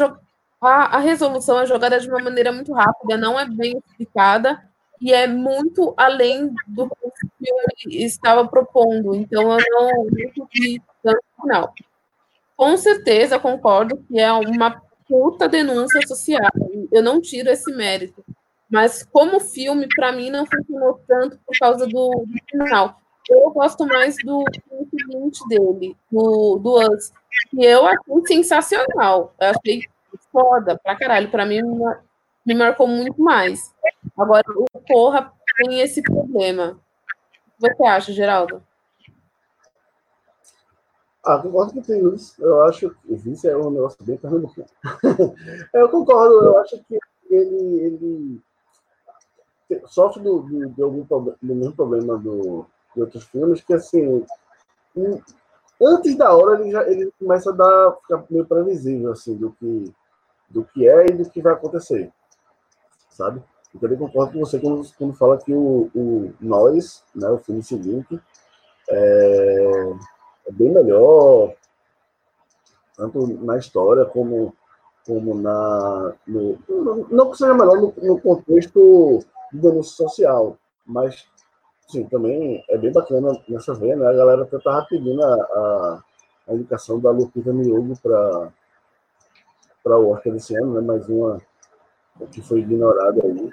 [SPEAKER 2] a, a resolução é jogada de uma maneira muito rápida, não é bem explicada e é muito além do que o filme estava propondo. Então eu não, vi tanto final. Com certeza concordo que é uma puta denúncia social. Eu não tiro esse mérito. Mas como filme, para mim, não funcionou tanto por causa do, do final. Eu gosto mais do seguinte dele, do, do Us, que eu achei sensacional. Eu achei foda pra caralho. Pra mim, me marcou muito mais. Agora, o Porra tem esse problema. O que você acha, Geraldo?
[SPEAKER 3] Ah, concordo com tem isso. Eu acho que isso é um negócio bem pernambucano. eu concordo, eu acho que ele, ele sofre do, do, de algum do mesmo problema do, de outros filmes, que assim, antes da hora ele já ele começa a dar, ficar meio previsível assim, do que, do que é e do que vai acontecer. Sabe? Eu também concordo com você quando, quando fala que o, o Nós, né, o filme seguinte, é, é bem melhor, tanto na história como como na. No, não que seja melhor no, no contexto de denúncia social, mas sim, também é bem bacana nessa veia, né? A galera até estava pedindo a, a, a, indicação da Lupita Nyong'o para para o Oscar desse ano, né? Mais uma que foi ignorada aí.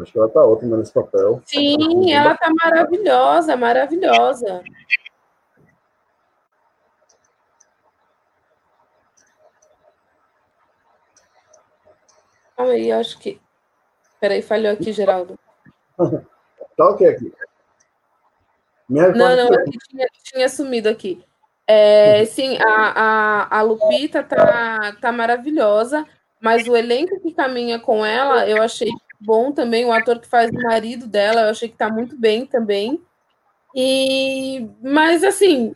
[SPEAKER 3] Acho que ela tá ótima nesse papel.
[SPEAKER 2] Sim, ela tá maravilhosa, maravilhosa. Calma aí, acho que. Peraí, falhou aqui, Geraldo.
[SPEAKER 3] tá ok aqui.
[SPEAKER 2] não, não, aqui tinha, tinha sumido aqui. É, sim, a, a, a Lupita tá, tá maravilhosa, mas o elenco que caminha com ela, eu achei bom também. O ator que faz o marido dela, eu achei que tá muito bem também. E, mas assim,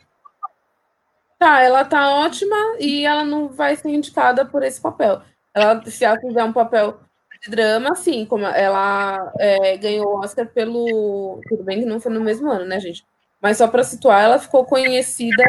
[SPEAKER 2] tá, ela tá ótima e ela não vai ser indicada por esse papel. Ela, se ela fizer um papel de drama, sim, como ela é, ganhou o Oscar pelo. Tudo bem que não foi no mesmo ano, né, gente? Mas só para situar, ela ficou conhecida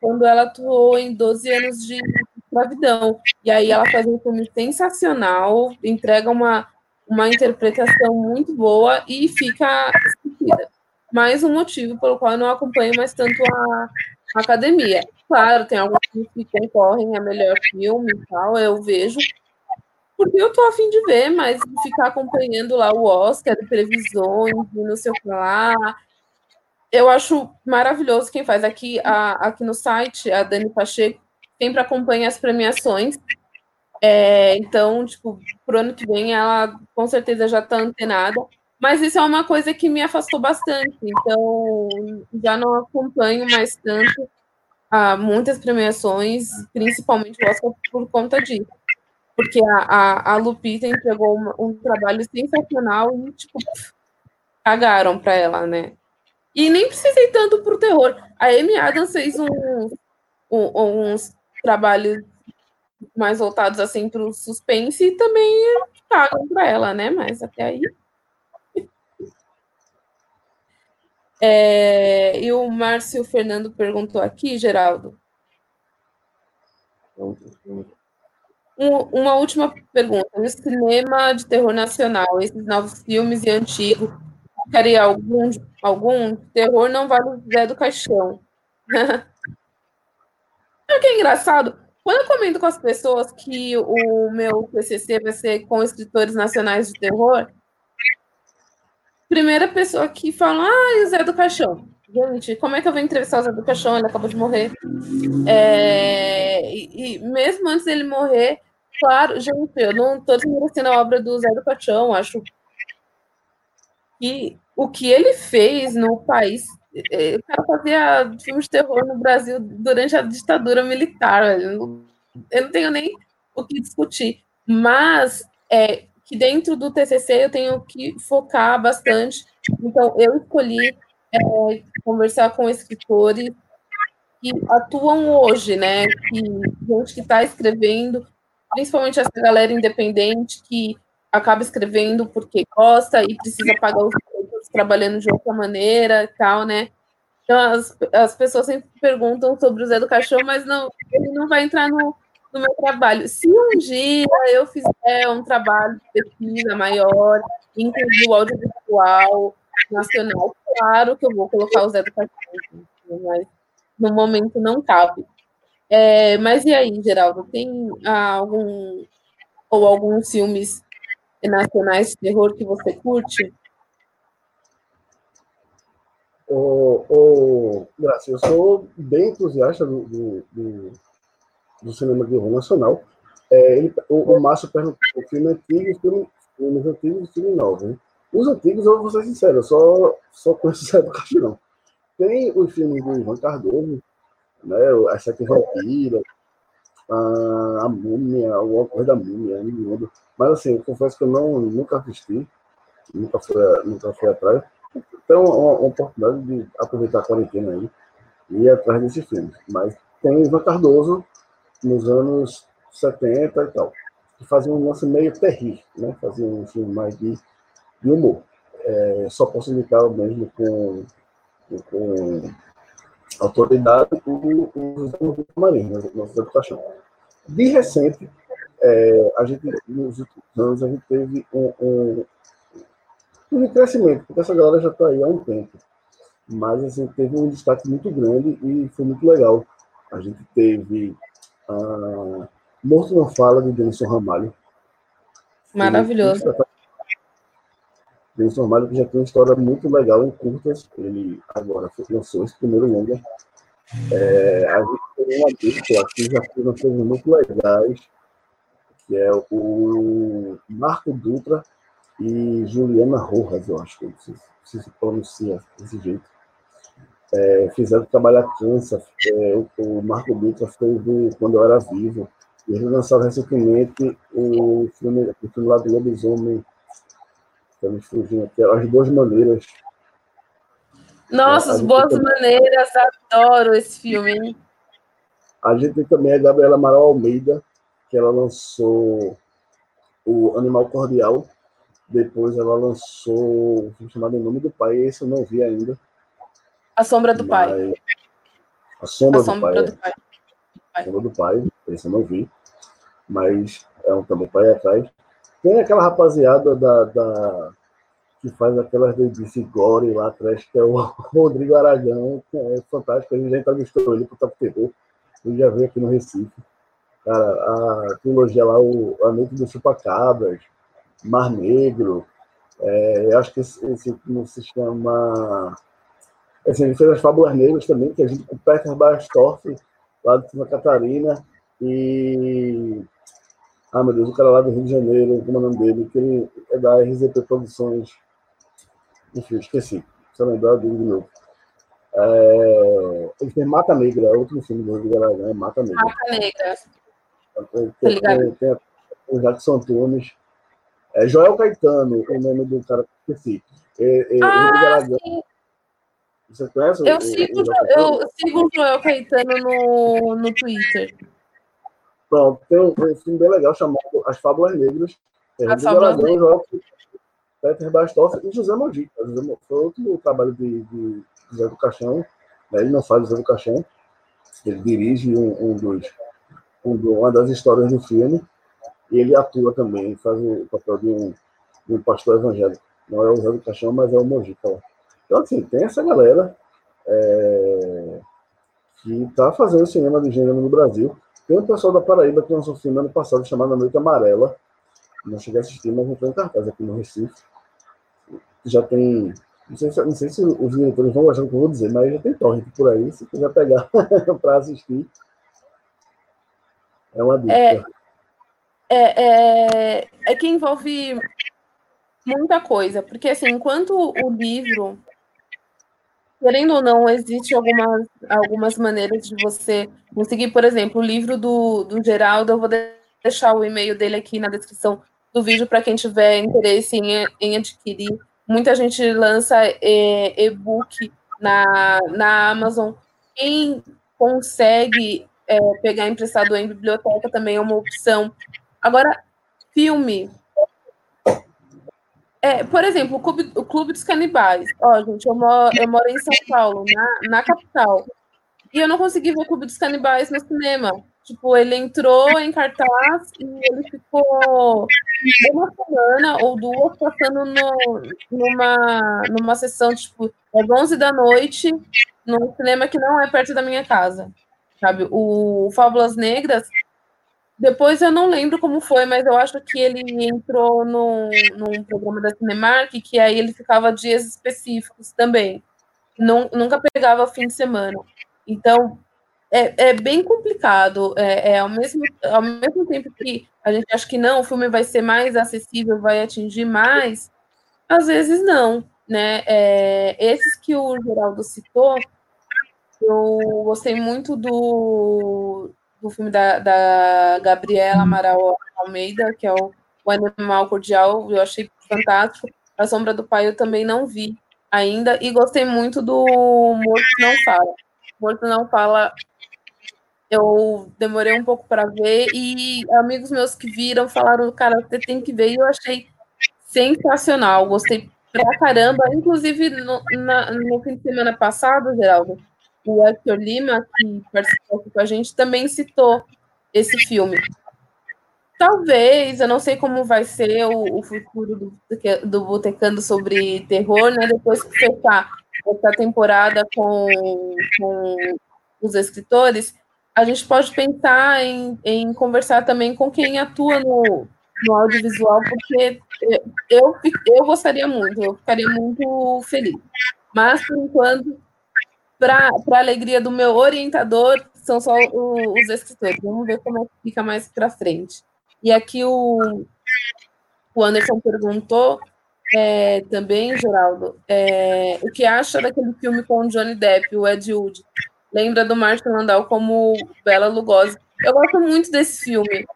[SPEAKER 2] quando ela atuou em 12 anos de escravidão. E aí ela faz um filme sensacional, entrega uma, uma interpretação muito boa e fica esquecida. Mais um motivo pelo qual eu não acompanho mais tanto a, a academia. Claro, tem alguns que concorrem a melhor filme e tal, eu vejo, porque eu tô afim de ver, mas ficar acompanhando lá o Oscar previsões não sei o que lá. Eu acho maravilhoso quem faz aqui, a, aqui no site, a Dani Pacheco, sempre acompanha as premiações. É, então, tipo, pro ano que vem ela com certeza já tá antenada. Mas isso é uma coisa que me afastou bastante. Então, já não acompanho mais tanto ah, muitas premiações, principalmente o Oscar por conta disso porque a, a, a Lupita entregou uma, um trabalho sensacional e, tipo, cagaram para ela, né? E nem precisei tanto pro terror. A Amy Adams fez um, uns trabalhos mais voltados, assim, pro suspense e também cagam para ela, né? Mas até aí... É, e o Márcio Fernando perguntou aqui, Geraldo. Um, uma última pergunta. No cinema de terror nacional, esses novos filmes e antigos, ficaria algum, algum terror não vale o Zé do Caixão. o que é engraçado? Quando eu comento com as pessoas que o meu TCC vai ser com escritores nacionais de terror, primeira pessoa que fala, ah, o Zé do Caixão. Gente, como é que eu vou entrevistar o Zé do Caixão? Ele acabou de morrer. É, e, e, mesmo antes dele morrer, Claro, gente, eu não estou desmerecendo a obra do Zé do Caixão, acho que o que ele fez no país. É, o cara fazia filmes de terror no Brasil durante a ditadura militar. Eu não, eu não tenho nem o que discutir. Mas é, que dentro do TCC eu tenho que focar bastante. Então, eu escolhi é, conversar com escritores que atuam hoje, né? Que gente que está escrevendo principalmente essa galera independente que acaba escrevendo porque gosta e precisa pagar os direitos trabalhando de outra maneira e tal, né? Então, as, as pessoas sempre perguntam sobre o Zé do Caixão, mas não, ele não vai entrar no, no meu trabalho. Se um dia eu fizer um trabalho de pesquisa maior, incluir o audiovisual nacional, claro que eu vou colocar o Zé do Caixão, mas no momento não cabe. É, mas e aí, Geraldo, tem algum ou alguns filmes nacionais de terror que você curte?
[SPEAKER 3] Ô, ô, Graça, eu sou bem entusiasta do, do, do, do cinema de horror nacional. É, ele, o, o Márcio perguntou o filme antigo, filme, filmes antigos e filme novo. Hein? Os antigos, eu vou ser sincero, eu só, só conheço o Zé do Caixão. Tem os filmes do Ivan Cardoso, né? As Sete Vampiras, a, a Múmia, o Horror da Múmia, Mas assim, eu confesso que eu não, nunca assisti. nunca foi, nunca foi atrás. Então, uma, uma oportunidade de aproveitar a quarentena aí e ir atrás desses filmes. Mas tem Ivan Cardoso nos anos 70 e tal, que fazia um lance meio terrível, né? Fazia um filme mais de, de humor. É, só posso indicar mesmo com, com autoridade o, o Marinho, nosso educação. De recente, é, a gente, nos últimos anos, a gente teve um, um, um crescimento, porque essa galera já está aí há um tempo. Mas assim, teve um destaque muito grande e foi muito legal. A gente teve uh, Morto Não Fala, de Denison Ramalho.
[SPEAKER 2] Maravilhoso.
[SPEAKER 3] Denison Ramalho que já tem uma história muito legal em curtas. Ele agora lançou esse primeiro longa. É, a gente tem uma dupla que já fez coisas muito legais, que é o Marco Dutra e Juliana Rojas, eu acho que sei se se pronuncia desse jeito. É, fizeram Trabalhar Cansa, é, o, Marco Dutra fez do Quando Eu Era Vivo, e eles lançaram recentemente o filme, o filme lá do Lobisomem, estamos fugindo aqui, As Boas Maneiras.
[SPEAKER 2] Nossa, As Boas Maneiras, adoro esse filme, hein?
[SPEAKER 3] A gente tem também a Gabriela Amaral Almeida, que ela lançou o Animal Cordial. Depois ela lançou um filme chamado Em Nome do Pai, esse eu não vi ainda.
[SPEAKER 2] A Sombra do Pai.
[SPEAKER 3] A Sombra, a sombra do, pai. do, pai. A Sombra do Pai, esse eu não vi. Mas é um também pai atrás. Tem aquela rapaziada da, da que faz aquelas dedices gore lá atrás, que é o Rodrigo Aragão, que é fantástico. A gente já entrevistou ele pro Top Terror. Ele já veio aqui no Recife. Cara, a trilogia lá, o, A Noite do Chupacabras, Mar Negro, é, eu acho que esse, esse não se chama. Assim, ele fez as Fábulas Negras também, que a gente com Peter Bastorff, lá de Santa Catarina, e. Ah, meu Deus, o cara lá do Rio de Janeiro, como é o nome dele, que ele é da RZP Produções. Enfim, esqueci. Se eu lembrar, eu digo de novo. É... Ele fez Mata Negra, é outro filme do Rodrigo Aragão, é Mata Negra.
[SPEAKER 2] Mata Negra.
[SPEAKER 3] Tem, tem, tem, tem o Jackson Antunes. É Joel Caetano, o nome do cara que esqueci. É, é,
[SPEAKER 2] ah. Você conhece? Eu, o, sigo, o eu sigo o Joel Caetano no, no Twitter.
[SPEAKER 3] Pronto, tem um, um filme bem legal chamado As Fábulas Negras. É, As Fábulas Negras. Peter Bastoff e José Mojica. Foi outro trabalho de, de José do Caixão. Né? Ele não faz José do Caixão. Ele dirige um, um dos uma das histórias do filme, e ele atua também, faz o papel de um, de um pastor evangélico. Não é o Zé do Caixão, mas é o Mojica. Então, assim, tem essa galera é, que está fazendo cinema de gênero no Brasil. Tem um pessoal da Paraíba que lançou um filme ano passado chamado Noite Amarela. Não cheguei a assistir, mas entrou em cartaz aqui no Recife. Já tem. Não sei, se, não sei se os diretores vão gostar do que eu vou dizer, mas já tem torrent por aí, se quiser pegar para assistir. É uma dica.
[SPEAKER 2] É, é, é, é que envolve muita coisa, porque assim, enquanto o livro, querendo ou não, existe algumas, algumas maneiras de você conseguir, por exemplo, o livro do, do Geraldo, eu vou deixar o e-mail dele aqui na descrição do vídeo para quem tiver interesse em, em adquirir. Muita gente lança é, e-book na, na Amazon. Quem consegue é, pegar emprestado em biblioteca também é uma opção. Agora, filme. É, por exemplo, o Clube, o Clube dos Canibais. Ó, gente, eu moro, eu moro em São Paulo, na, na capital. E eu não consegui ver o Clube dos Canibais no cinema. Tipo, ele entrou em cartaz e ele ficou uma semana ou duas passando no, numa, numa sessão, tipo, às 11 da noite, num cinema que não é perto da minha casa sabe? O Fábulas Negras, depois eu não lembro como foi, mas eu acho que ele entrou num, num programa da Cinemark, que aí ele ficava dias específicos também. Não, nunca pegava fim de semana. Então, é, é bem complicado. É, é, ao, mesmo, ao mesmo tempo que a gente acha que não, o filme vai ser mais acessível, vai atingir mais, às vezes não. Né? É, esses que o Geraldo citou, eu gostei muito do, do filme da, da Gabriela Amaral Almeida, que é o, o Animal Cordial, eu achei fantástico. A Sombra do Pai eu também não vi ainda, e gostei muito do Morto Não Fala. Morto Não Fala, eu demorei um pouco para ver, e amigos meus que viram falaram, cara, você tem que ver, e eu achei sensacional, gostei pra caramba, inclusive no, na, no fim de semana passado, Geraldo, o Hector Lima, que participou com a gente, também citou esse filme. Talvez, eu não sei como vai ser o, o futuro do, do Botecando sobre terror, né? Depois que fechar essa temporada com, com os escritores, a gente pode pensar em, em conversar também com quem atua no, no audiovisual, porque eu, eu gostaria muito, eu ficaria muito feliz. Mas, por enquanto, para a alegria do meu orientador, são só os escritores. Vamos ver como é que fica mais para frente. E aqui o, o Anderson perguntou é, também, Geraldo, é, o que acha daquele filme com o Johnny Depp, o Ed Wood? Lembra do Martin Landau como Bela Lugosi. Eu gosto muito desse filme.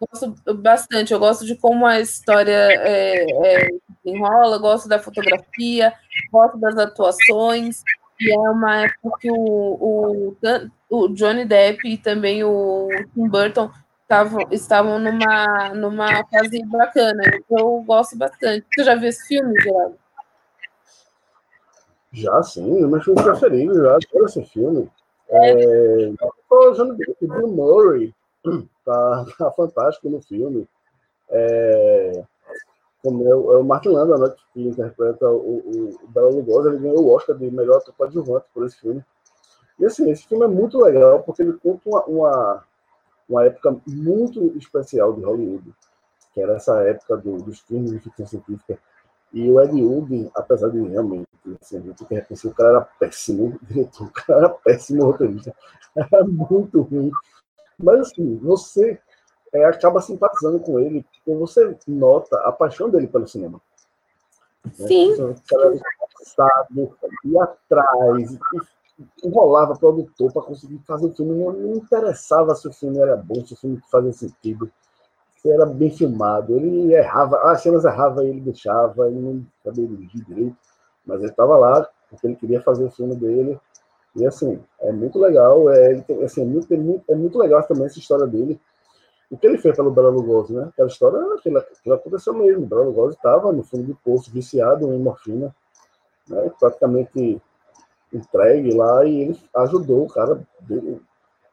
[SPEAKER 2] Gosto bastante. Eu gosto de como a história é, é, enrola, gosto da fotografia, gosto das atuações. E é uma época que o, o, o Johnny Depp e também o Tim Burton estavam, estavam numa, numa fase bacana. Eu gosto bastante. Você já viu esse filme, Geraldo?
[SPEAKER 3] Já, sim. É meu filme preferido. Já adoro esse filme. É... É... O Bill Murray tá, tá fantástico no filme. É... Como é, o, é o Martin Landau, né, que interpreta o, o, o Bela Lugosi, ele ganhou o Oscar de melhor ator coadjuvante por esse filme. E assim, esse filme é muito legal porque ele conta uma, uma uma época muito especial de Hollywood, que era essa época do, dos filmes de ficção científica. E o Ed Wood, apesar de realmente, assim, a gente o cara era péssimo diretor, o cara era péssimo roteirista, era muito ruim. Mas assim, você é, acaba simpatizando com ele, porque você nota a paixão dele pelo cinema.
[SPEAKER 2] Né? Sim.
[SPEAKER 3] Né? O cara era e atrás, e enrolava produtor para conseguir fazer o filme. Não, não, interessava se o filme era bom, se o filme fazia sentido, se era bem filmado. Ele errava, as cenas errava e ele deixava, ele não sabia dirigir direito, mas ele estava lá porque ele queria fazer o filme dele. E assim, é muito legal, é, assim, é, muito, é muito legal também essa história dele. O que ele fez pelo Bela Lugosi, né? Aquela história, aquilo, aquilo aconteceu mesmo. O Bela Lugosi estava no fundo do poço, viciado em morfina, né? praticamente entregue lá e ele ajudou o cara.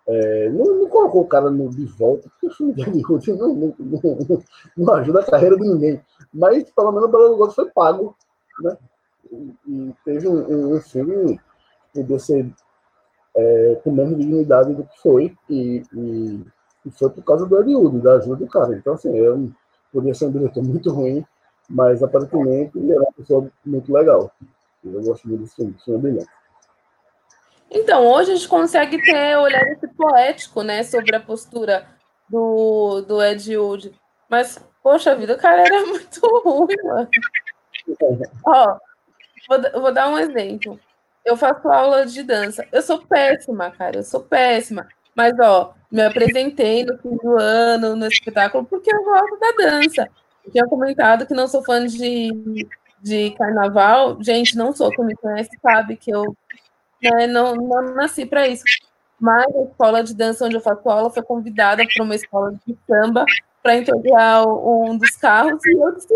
[SPEAKER 3] É, não, não, colocou o cara no, de volta, porque o filme de não, não, não, ajuda a carreira de ninguém. Mas pelo menos o Belo Lugosi foi pago. Né? E, e teve um, um, um filme que podia ser é, com menos dignidade do que foi. E, e, e foi por causa do Hollywood, da ajuda do cara. Então, assim, eu podia ser um diretor muito ruim, mas aparentemente ele era uma pessoa muito legal. Eu gosto muito desse filme, filme é brilhante.
[SPEAKER 2] Então, hoje a gente consegue ter olhar esse poético, né, sobre a postura do, do Ed Wood. Mas, poxa vida, o cara era muito ruim, mano. Ó, vou, vou dar um exemplo. Eu faço aula de dança. Eu sou péssima, cara, eu sou péssima. Mas, ó, me apresentei no fim do ano no espetáculo porque eu gosto da dança. Eu tinha comentado que não sou fã de, de carnaval. Gente, não sou. Quem me conhece sabe que eu né? Não, não nasci para isso. Mas a escola de dança onde eu faço aula foi convidada para uma escola de samba para entregar um dos carros e eu disse,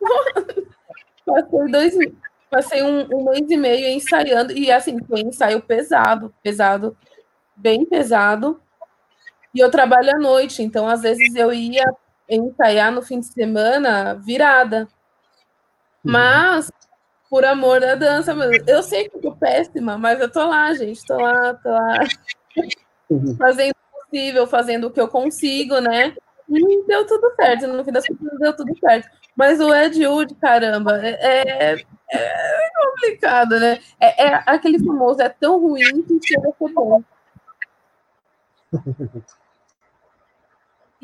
[SPEAKER 2] passei dois passei um, um, mês e meio ensaiando e assim foi um ensaio pesado, pesado, bem pesado. E eu trabalho à noite, então às vezes eu ia ensaiar no fim de semana virada. Uhum. Mas por amor da dança. Eu sei que eu tô péssima, mas eu tô lá, gente. Tô lá, tô lá. Uhum. Fazendo o possível, fazendo o que eu consigo, né? E deu tudo certo. No fim das contas, deu tudo certo. Mas o Ed Wood, caramba, é, é, é complicado, né? É, é, aquele famoso, é tão ruim que chega a ser bom.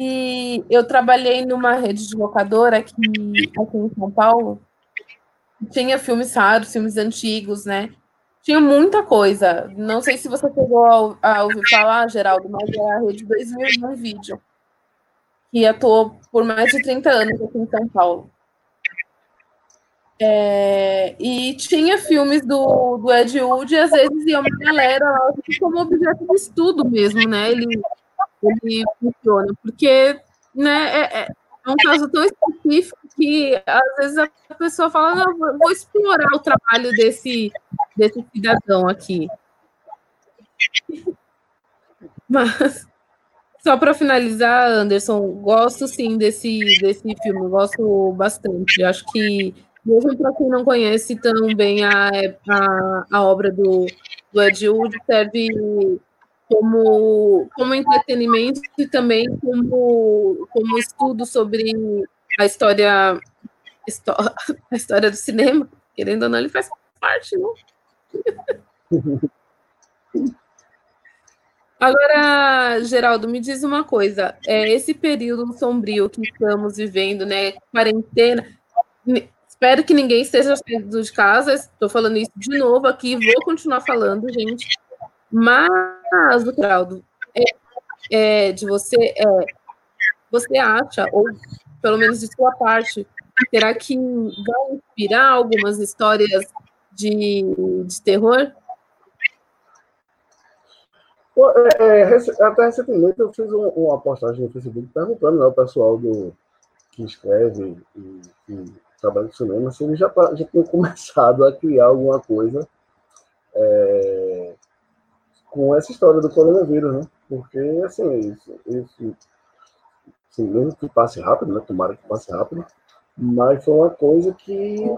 [SPEAKER 2] E eu trabalhei numa rede de locadora aqui, aqui em São Paulo, tinha filmes raros, filmes antigos, né? Tinha muita coisa. Não sei se você chegou a, ouvir falar, Geraldo, mas é a Rede 2001 Vídeo, que atuou por mais de 30 anos aqui em São Paulo. É, e tinha filmes do, do Ed Wood e às vezes ia uma galera lá como objeto de estudo mesmo, né? Ele, ele funciona, porque né, é, é, é um caso tão específico que às vezes a pessoa fala, não, vou explorar o trabalho desse, desse cidadão aqui. Mas só para finalizar, Anderson, gosto sim desse, desse filme, gosto bastante. Acho que, mesmo para quem não conhece tão bem a, a, a obra do, do Ed Wood, serve como, como entretenimento e também como, como estudo sobre a história, a história do cinema. Querendo ou não, ele faz parte, não? Agora, Geraldo, me diz uma coisa. É, esse período sombrio que estamos vivendo, né? Quarentena. Espero que ninguém esteja saindo de casa. Estou falando isso de novo aqui, vou continuar falando, gente. Mas, Geraldo, é, é, de você, é, você acha, ou pelo menos de sua parte, será que vai inspirar algumas histórias de, de terror?
[SPEAKER 3] É, é, até recentemente eu fiz uma, postagem no Facebook perguntando ao né, pessoal do, que escreve e trabalha com cinema se eles já, já tinham começado a criar alguma coisa é, com essa história do coronavírus, né? Porque, assim, isso, isso assim, mesmo que passe rápido, né? Tomara que passe rápido, mas foi uma coisa que,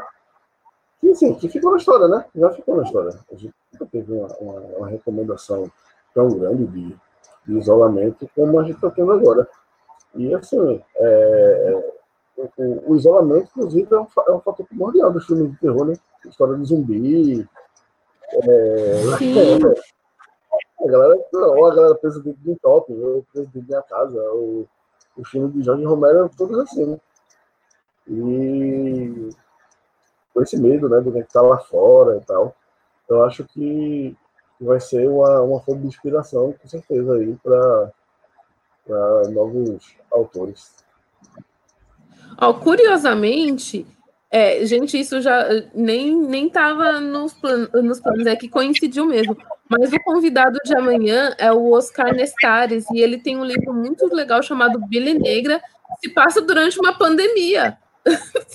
[SPEAKER 3] que, assim, que ficou na história, né? Já ficou na história. A gente teve uma, uma, uma recomendação tão grande de, de isolamento como a gente está tendo agora. E, assim, é, o, o, isolamento, inclusive, é um, é um fator primordial dos filmes de terror, né? História de zumbi. É, a galera, ou a galera pensa dentro de um top, ou pensa dentro de minha casa, ou o filme de Jorge Romero, todos assim, né? E com esse medo, né, do que está lá fora e tal. Eu acho que vai ser uma, uma fonte de inspiração, com certeza, aí, para novos autores.
[SPEAKER 2] Curiosamente, é, gente, isso já nem nem estava nos, plan, nos planos, é que coincidiu mesmo. Mas o convidado de amanhã é o Oscar Nestares, e ele tem um livro muito legal chamado Billy Negra, que se passa durante uma pandemia.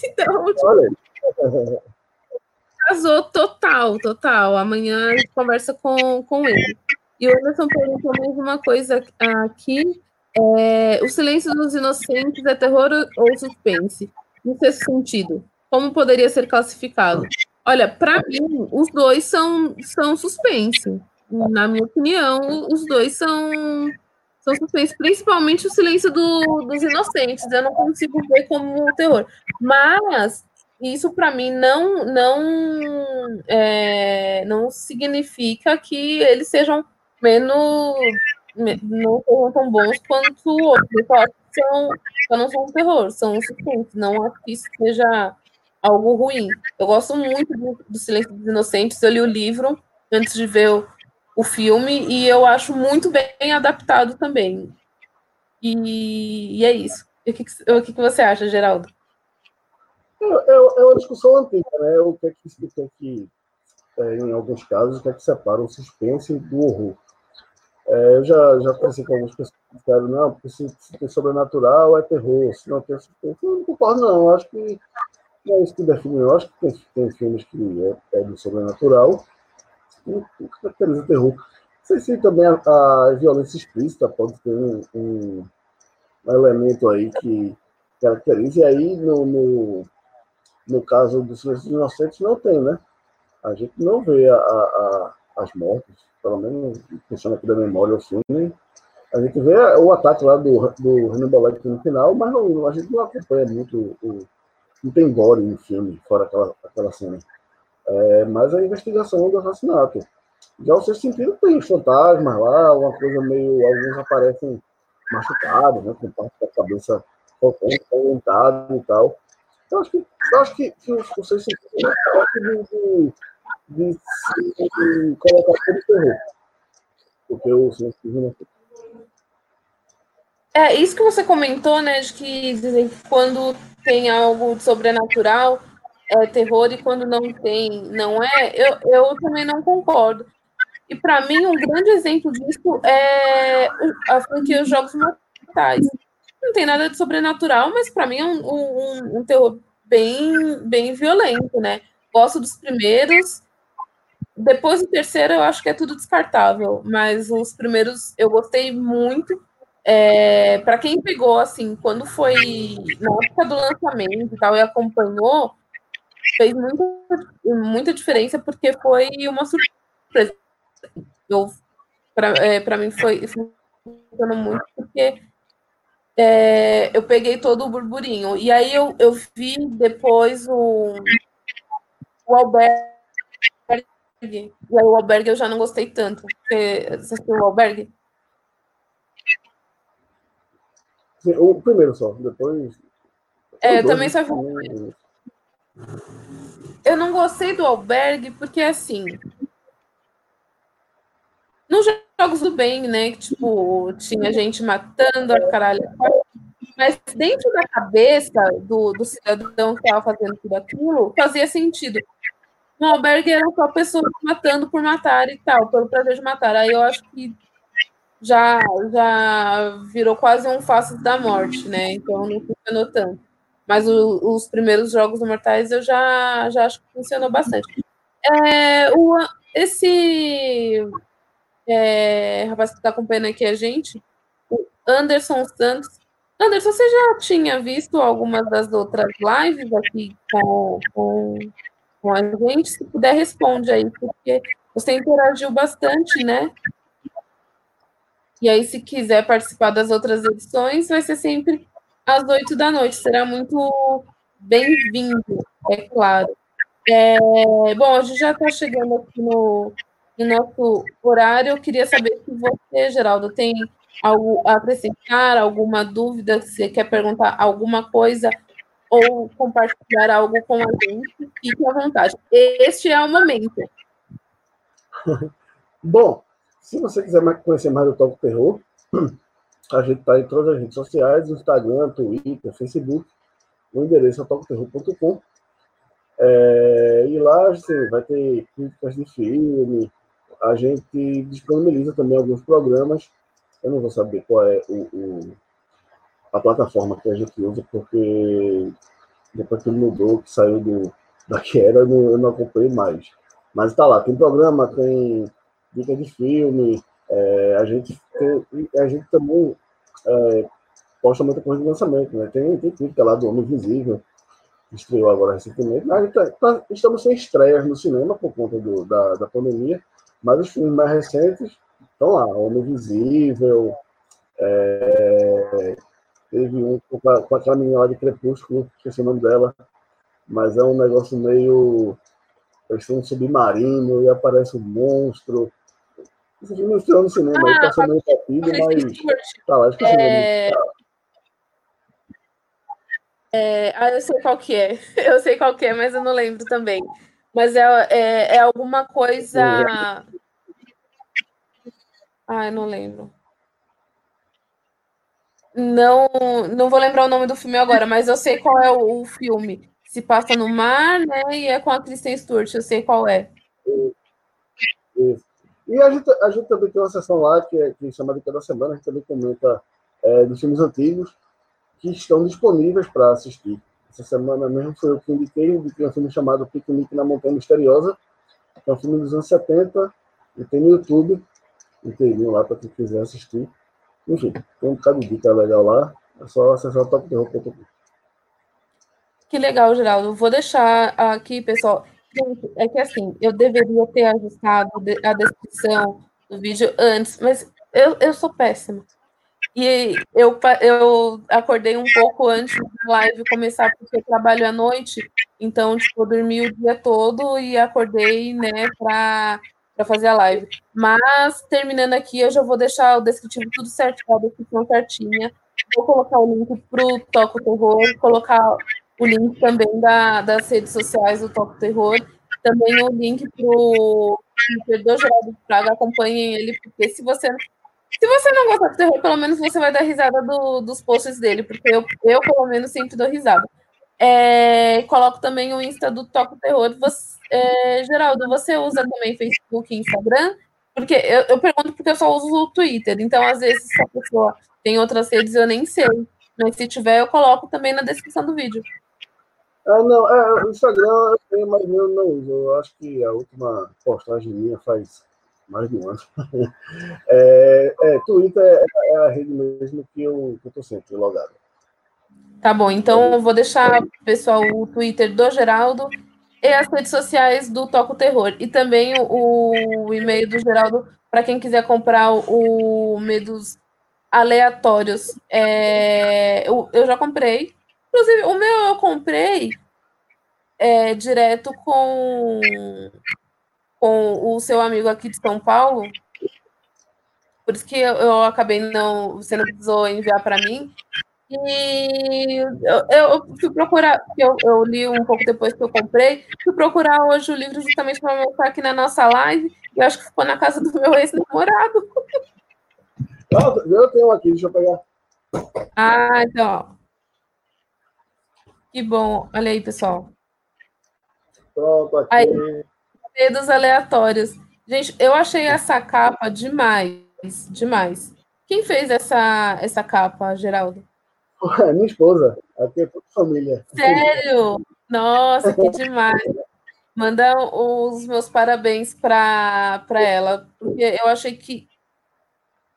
[SPEAKER 2] então, tipo, casou total, total. Amanhã a gente conversa com, com ele. E o Anderson perguntou mais uma coisa aqui. É, o silêncio dos inocentes é terror ou suspense? Nesse sentido, como poderia ser classificado? Olha, para mim, os dois são, são suspense. Na minha opinião, os dois são, são suspense, principalmente o silêncio do, dos inocentes. Eu não consigo ver como terror. Mas isso para mim não não é, não significa que eles sejam menos não sejam tão bons quanto outros. Que são, não são um terror, são suspense. Não acho que isso seja algo ruim. Eu gosto muito do, do Silêncio dos Inocentes. Eu li o livro antes de ver o, o filme e eu acho muito bem adaptado também. E, e é isso. E o que, o que você acha, Geraldo?
[SPEAKER 3] É, é, é uma discussão antiga, né? O que é que, o que, é que é, em alguns casos, o que é que separa o suspense do horror? É, eu já, já conversei com algumas pessoas que disseram, não, porque se, se tem sobrenatural é terror, se não tem suspense. Eu não concordo, não. Eu acho que não é isso que define. Eu acho que tem, tem filmes que é, é do sobrenatural e caracteriza terror. Não sei se também a, a, violência explícita pode ter um, um, um elemento aí que caracteriza, e aí no, no no caso dos silêncios inocentes, não tem, né? A gente não vê a, a, as mortes, pelo menos pensando aqui da memória o filme. A gente vê o ataque lá do, do Hannibal Lecter no final, mas não, a gente não acompanha muito o, não tem gore no filme, fora aquela, aquela cena. É, mas a investigação do assassinato. Já o sexto sentido tem fantasmas lá, uma coisa meio. Alguns aparecem machucados, né? Com parte da cabeça orientado e tal. Eu acho que, acho que, que os conceitos de, de, de, de colocar como terror. Porque o silêncio
[SPEAKER 2] é isso que você comentou, né? De que dizem que quando tem algo de sobrenatural, é terror e quando não tem, não é, eu, eu também não concordo. E para mim, um grande exemplo disso é a franquia Os Jogos Mortais. Não tem nada de sobrenatural, mas para mim é um, um, um, terror bem, bem violento, né? Gosto dos primeiros. Depois do terceiro, eu acho que é tudo descartável, mas os primeiros eu gostei muito. É, para quem pegou, assim, quando foi na época do lançamento e tal, e acompanhou, fez muita, muita diferença, porque foi uma surpresa. Para é, mim foi funcionando muito, porque é, eu peguei todo o burburinho. E aí eu, eu vi depois o, o Albergue. E aí o Albergue eu já não gostei tanto. Você assistiu o Albergue?
[SPEAKER 3] o primeiro só, depois.
[SPEAKER 2] É, eu também só vi. Eu não gostei do albergue porque assim. Nos jogos do bem, né? Tipo, tinha gente matando a caralho. Mas dentro da cabeça do, do cidadão que estava fazendo tudo aquilo, fazia sentido. No albergue era só pessoas matando por matar e tal, pelo prazer de matar. Aí eu acho que já, já virou quase um Faces da Morte, né? Então não funcionou tanto. Mas o, os primeiros jogos Mortais eu já, já acho que funcionou bastante. É, o, esse é, rapaz que está acompanhando aqui a gente, o Anderson Santos. Anderson, você já tinha visto algumas das outras lives aqui com, com, com a gente? Se puder, responde aí, porque você interagiu bastante, né? E aí, se quiser participar das outras edições, vai ser sempre às oito da noite. Será muito bem-vindo, é claro. É, bom, a gente já está chegando aqui no, no, nosso horário. Eu queria saber se você, Geraldo, tem algo a acrescentar, alguma dúvida, se você quer perguntar alguma coisa ou compartilhar algo com a gente, fique à vontade. Este é o momento.
[SPEAKER 3] Bom, se você quiser conhecer mais do Toco Terror, a gente está em todas as redes sociais, Instagram, Twitter, Facebook. O endereço é tocoterror.com. É, e lá assim, vai ter críticas de filme. A gente disponibiliza também alguns programas. Eu não vou saber qual é o, o a plataforma que a gente usa, porque depois que mudou, que saiu do, da que era, eu não, eu não acompanhei mais. Mas está lá, tem programa, tem dica de filme. É, a, gente tem, a gente também é, posta muita coisa de lançamento, né? Tem, tem crítica lá do Homem Invisível, que estreou agora recentemente. Gente tá, tá, estamos sem estreias no cinema por conta do, da, da pandemia, mas os filmes mais recentes estão lá. Homem Invisível, é, teve um com a, com aquela menina lá de Crepúsculo, esqueci o nome dela, mas é um negócio meio. Eles estão um submarino e aparece um monstro. Esse filme estreou no cinema, ah, aí passou meio rápido, mas tá lá, esqueci é...
[SPEAKER 2] é... Ah, eu sei qual que é. Eu sei qual que é, mas eu não lembro também. Mas é, é, é alguma coisa. Ah, eu não lembro. Não, não vou lembrar o nome do filme agora, mas eu sei qual é o, o filme. Se passa no mar, né? E é com a Kristen Stewart, eu sei qual é.
[SPEAKER 3] Isso. E a gente, a gente também tem uma sessão lá que, é, que chama de cada semana, a gente também comenta é, dos filmes antigos que estão disponíveis para assistir. Essa semana mesmo foi o que indiquei, indiquei um filme chamado Piquenique na Montanha Misteriosa, que é um filme dos anos 70, e tem no YouTube, inteirinho lá para quem quiser assistir. Enfim, tem um bocado de dica legal lá, é só acessar topterror.com.
[SPEAKER 2] Que legal, Geraldo. Vou deixar aqui, pessoal. É que assim, eu deveria ter ajustado a descrição do vídeo antes, mas eu, eu sou péssima. E eu, eu acordei um pouco antes da live começar, porque eu trabalho à noite, então, tipo, eu dormi o dia todo e acordei, né, para fazer a live. Mas, terminando aqui, eu já vou deixar o descritivo tudo certinho, a descrição certinha. Vou colocar o link para o Toco Terror, colocar o link também da, das redes sociais do Toco Terror, também o link para o Twitter Geraldo Praga, acompanhem ele, porque se você, se você não gosta de terror, pelo menos você vai dar risada do, dos posts dele, porque eu, eu, pelo menos, sempre dou risada. É, coloco também o Insta do Toco Terror. Você, é, Geraldo, você usa também Facebook e Instagram? Porque eu, eu, pergunto porque eu só uso o Twitter. Então, às vezes, se a pessoa tem outras redes, eu nem sei. Mas se tiver, eu coloco também na descrição do vídeo.
[SPEAKER 3] Ah, não, é, o Instagram eu tenho, mas eu não uso. Eu acho que a última postagem minha faz mais de um ano. É, é, Twitter é, é, a rede mesmo que eu estou sempre logado.
[SPEAKER 2] Tá bom, então eu vou deixar, pessoal, o Twitter do Geraldo e as redes sociais do Toco Terror. E também o, o e-mail do Geraldo para quem quiser comprar o, Medos Aleatórios. É, eu, eu já comprei. Inclusive, o meu eu comprei é, direto com, com o seu amigo aqui de São Paulo. Por isso que eu, eu acabei não. Você não precisou enviar para mim. E eu, eu fui procurar, eu, eu li um pouco depois que eu comprei, fui procurar hoje o livro justamente para mostrar aqui na nossa live, e eu acho que ficou na casa do meu ex-namorado.
[SPEAKER 3] Eu tenho aqui, deixa eu pegar.
[SPEAKER 2] Ah, então. Que bom. Olha aí, pessoal.
[SPEAKER 3] Pronto, aqui. Aí,
[SPEAKER 2] dedos aleatórios. Gente, eu achei essa capa demais, demais. Quem fez essa, essa capa, Geraldo?
[SPEAKER 3] Minha esposa. Aqui é toda família.
[SPEAKER 2] Sério? Nossa, que demais. Manda os meus parabéns para ela, porque eu achei que.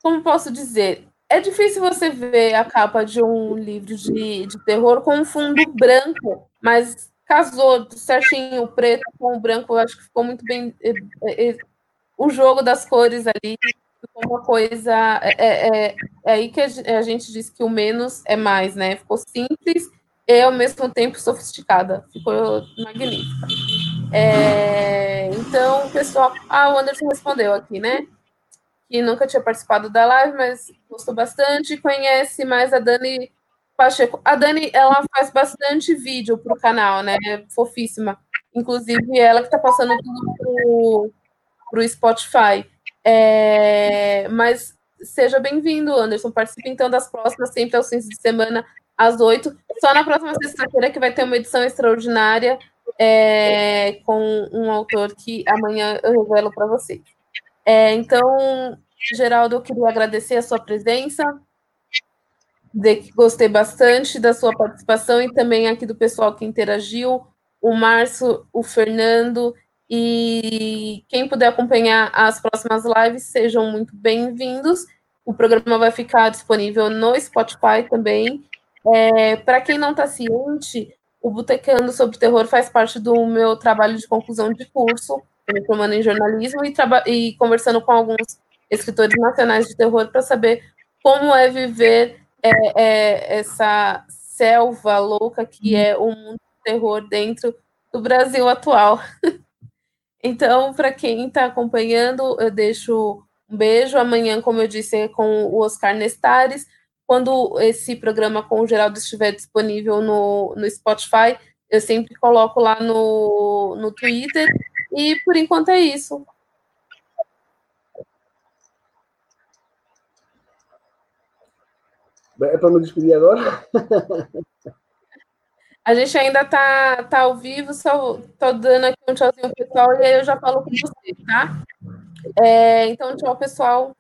[SPEAKER 2] Como posso dizer? É difícil você ver a capa de um livro de, de terror com um fundo branco, mas casou certinho o preto com o branco, eu acho que ficou muito bem. É, é, o jogo das cores ali uma coisa. É, é, é, é, aí que a gente diz que o menos é mais, né? Ficou simples e ao mesmo tempo sofisticada. Ficou magnífica. É, então, pessoal. Ah, o Anderson respondeu aqui, né? Que nunca tinha participado da live, mas gostou bastante. Conhece mais a Dani Pacheco. A Dani, ela faz bastante vídeo para o canal, né? Fofíssima. Inclusive, ela que está passando tudo para o Spotify. É, mas seja bem-vindo, Anderson. Participe então das próximas, sempre aos fins de semana, às oito. Só na próxima sexta-feira que vai ter uma edição extraordinária é, com um autor que amanhã eu revelo para vocês. É, então, Geraldo, eu queria agradecer a sua presença, que gostei bastante da sua participação e também aqui do pessoal que interagiu, o Márcio, o Fernando e quem puder acompanhar as próximas lives, sejam muito bem-vindos. O programa vai ficar disponível no Spotify também. É, Para quem não está ciente, o Botecando sobre Terror faz parte do meu trabalho de conclusão de curso, me formando em jornalismo e, e conversando com alguns escritores nacionais de terror para saber como é viver é, é, essa selva louca que é o mundo do terror dentro do Brasil atual. Então, para quem está acompanhando, eu deixo um beijo. Amanhã, como eu disse, é com o Oscar Nestares. Quando esse programa com o Geraldo estiver disponível no, no Spotify, eu sempre coloco lá no, no Twitter. E por enquanto é isso.
[SPEAKER 3] É para me despedir agora?
[SPEAKER 2] A gente ainda tá, tá ao vivo, só tô dando aqui um tchauzinho pessoal e aí eu já falo com vocês, tá? É, então, tchau, pessoal.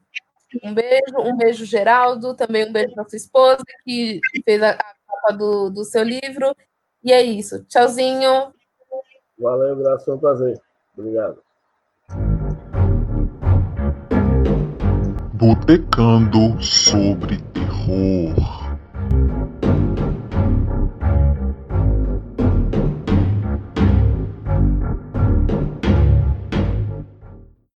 [SPEAKER 2] Um beijo, um beijo, Geraldo, também um beijo para sua esposa, que fez a, a capa do, do seu livro. E é isso. Tchauzinho.
[SPEAKER 3] Valeu, abraço, foi um prazer. Obrigado.
[SPEAKER 1] Botecando sobre terror.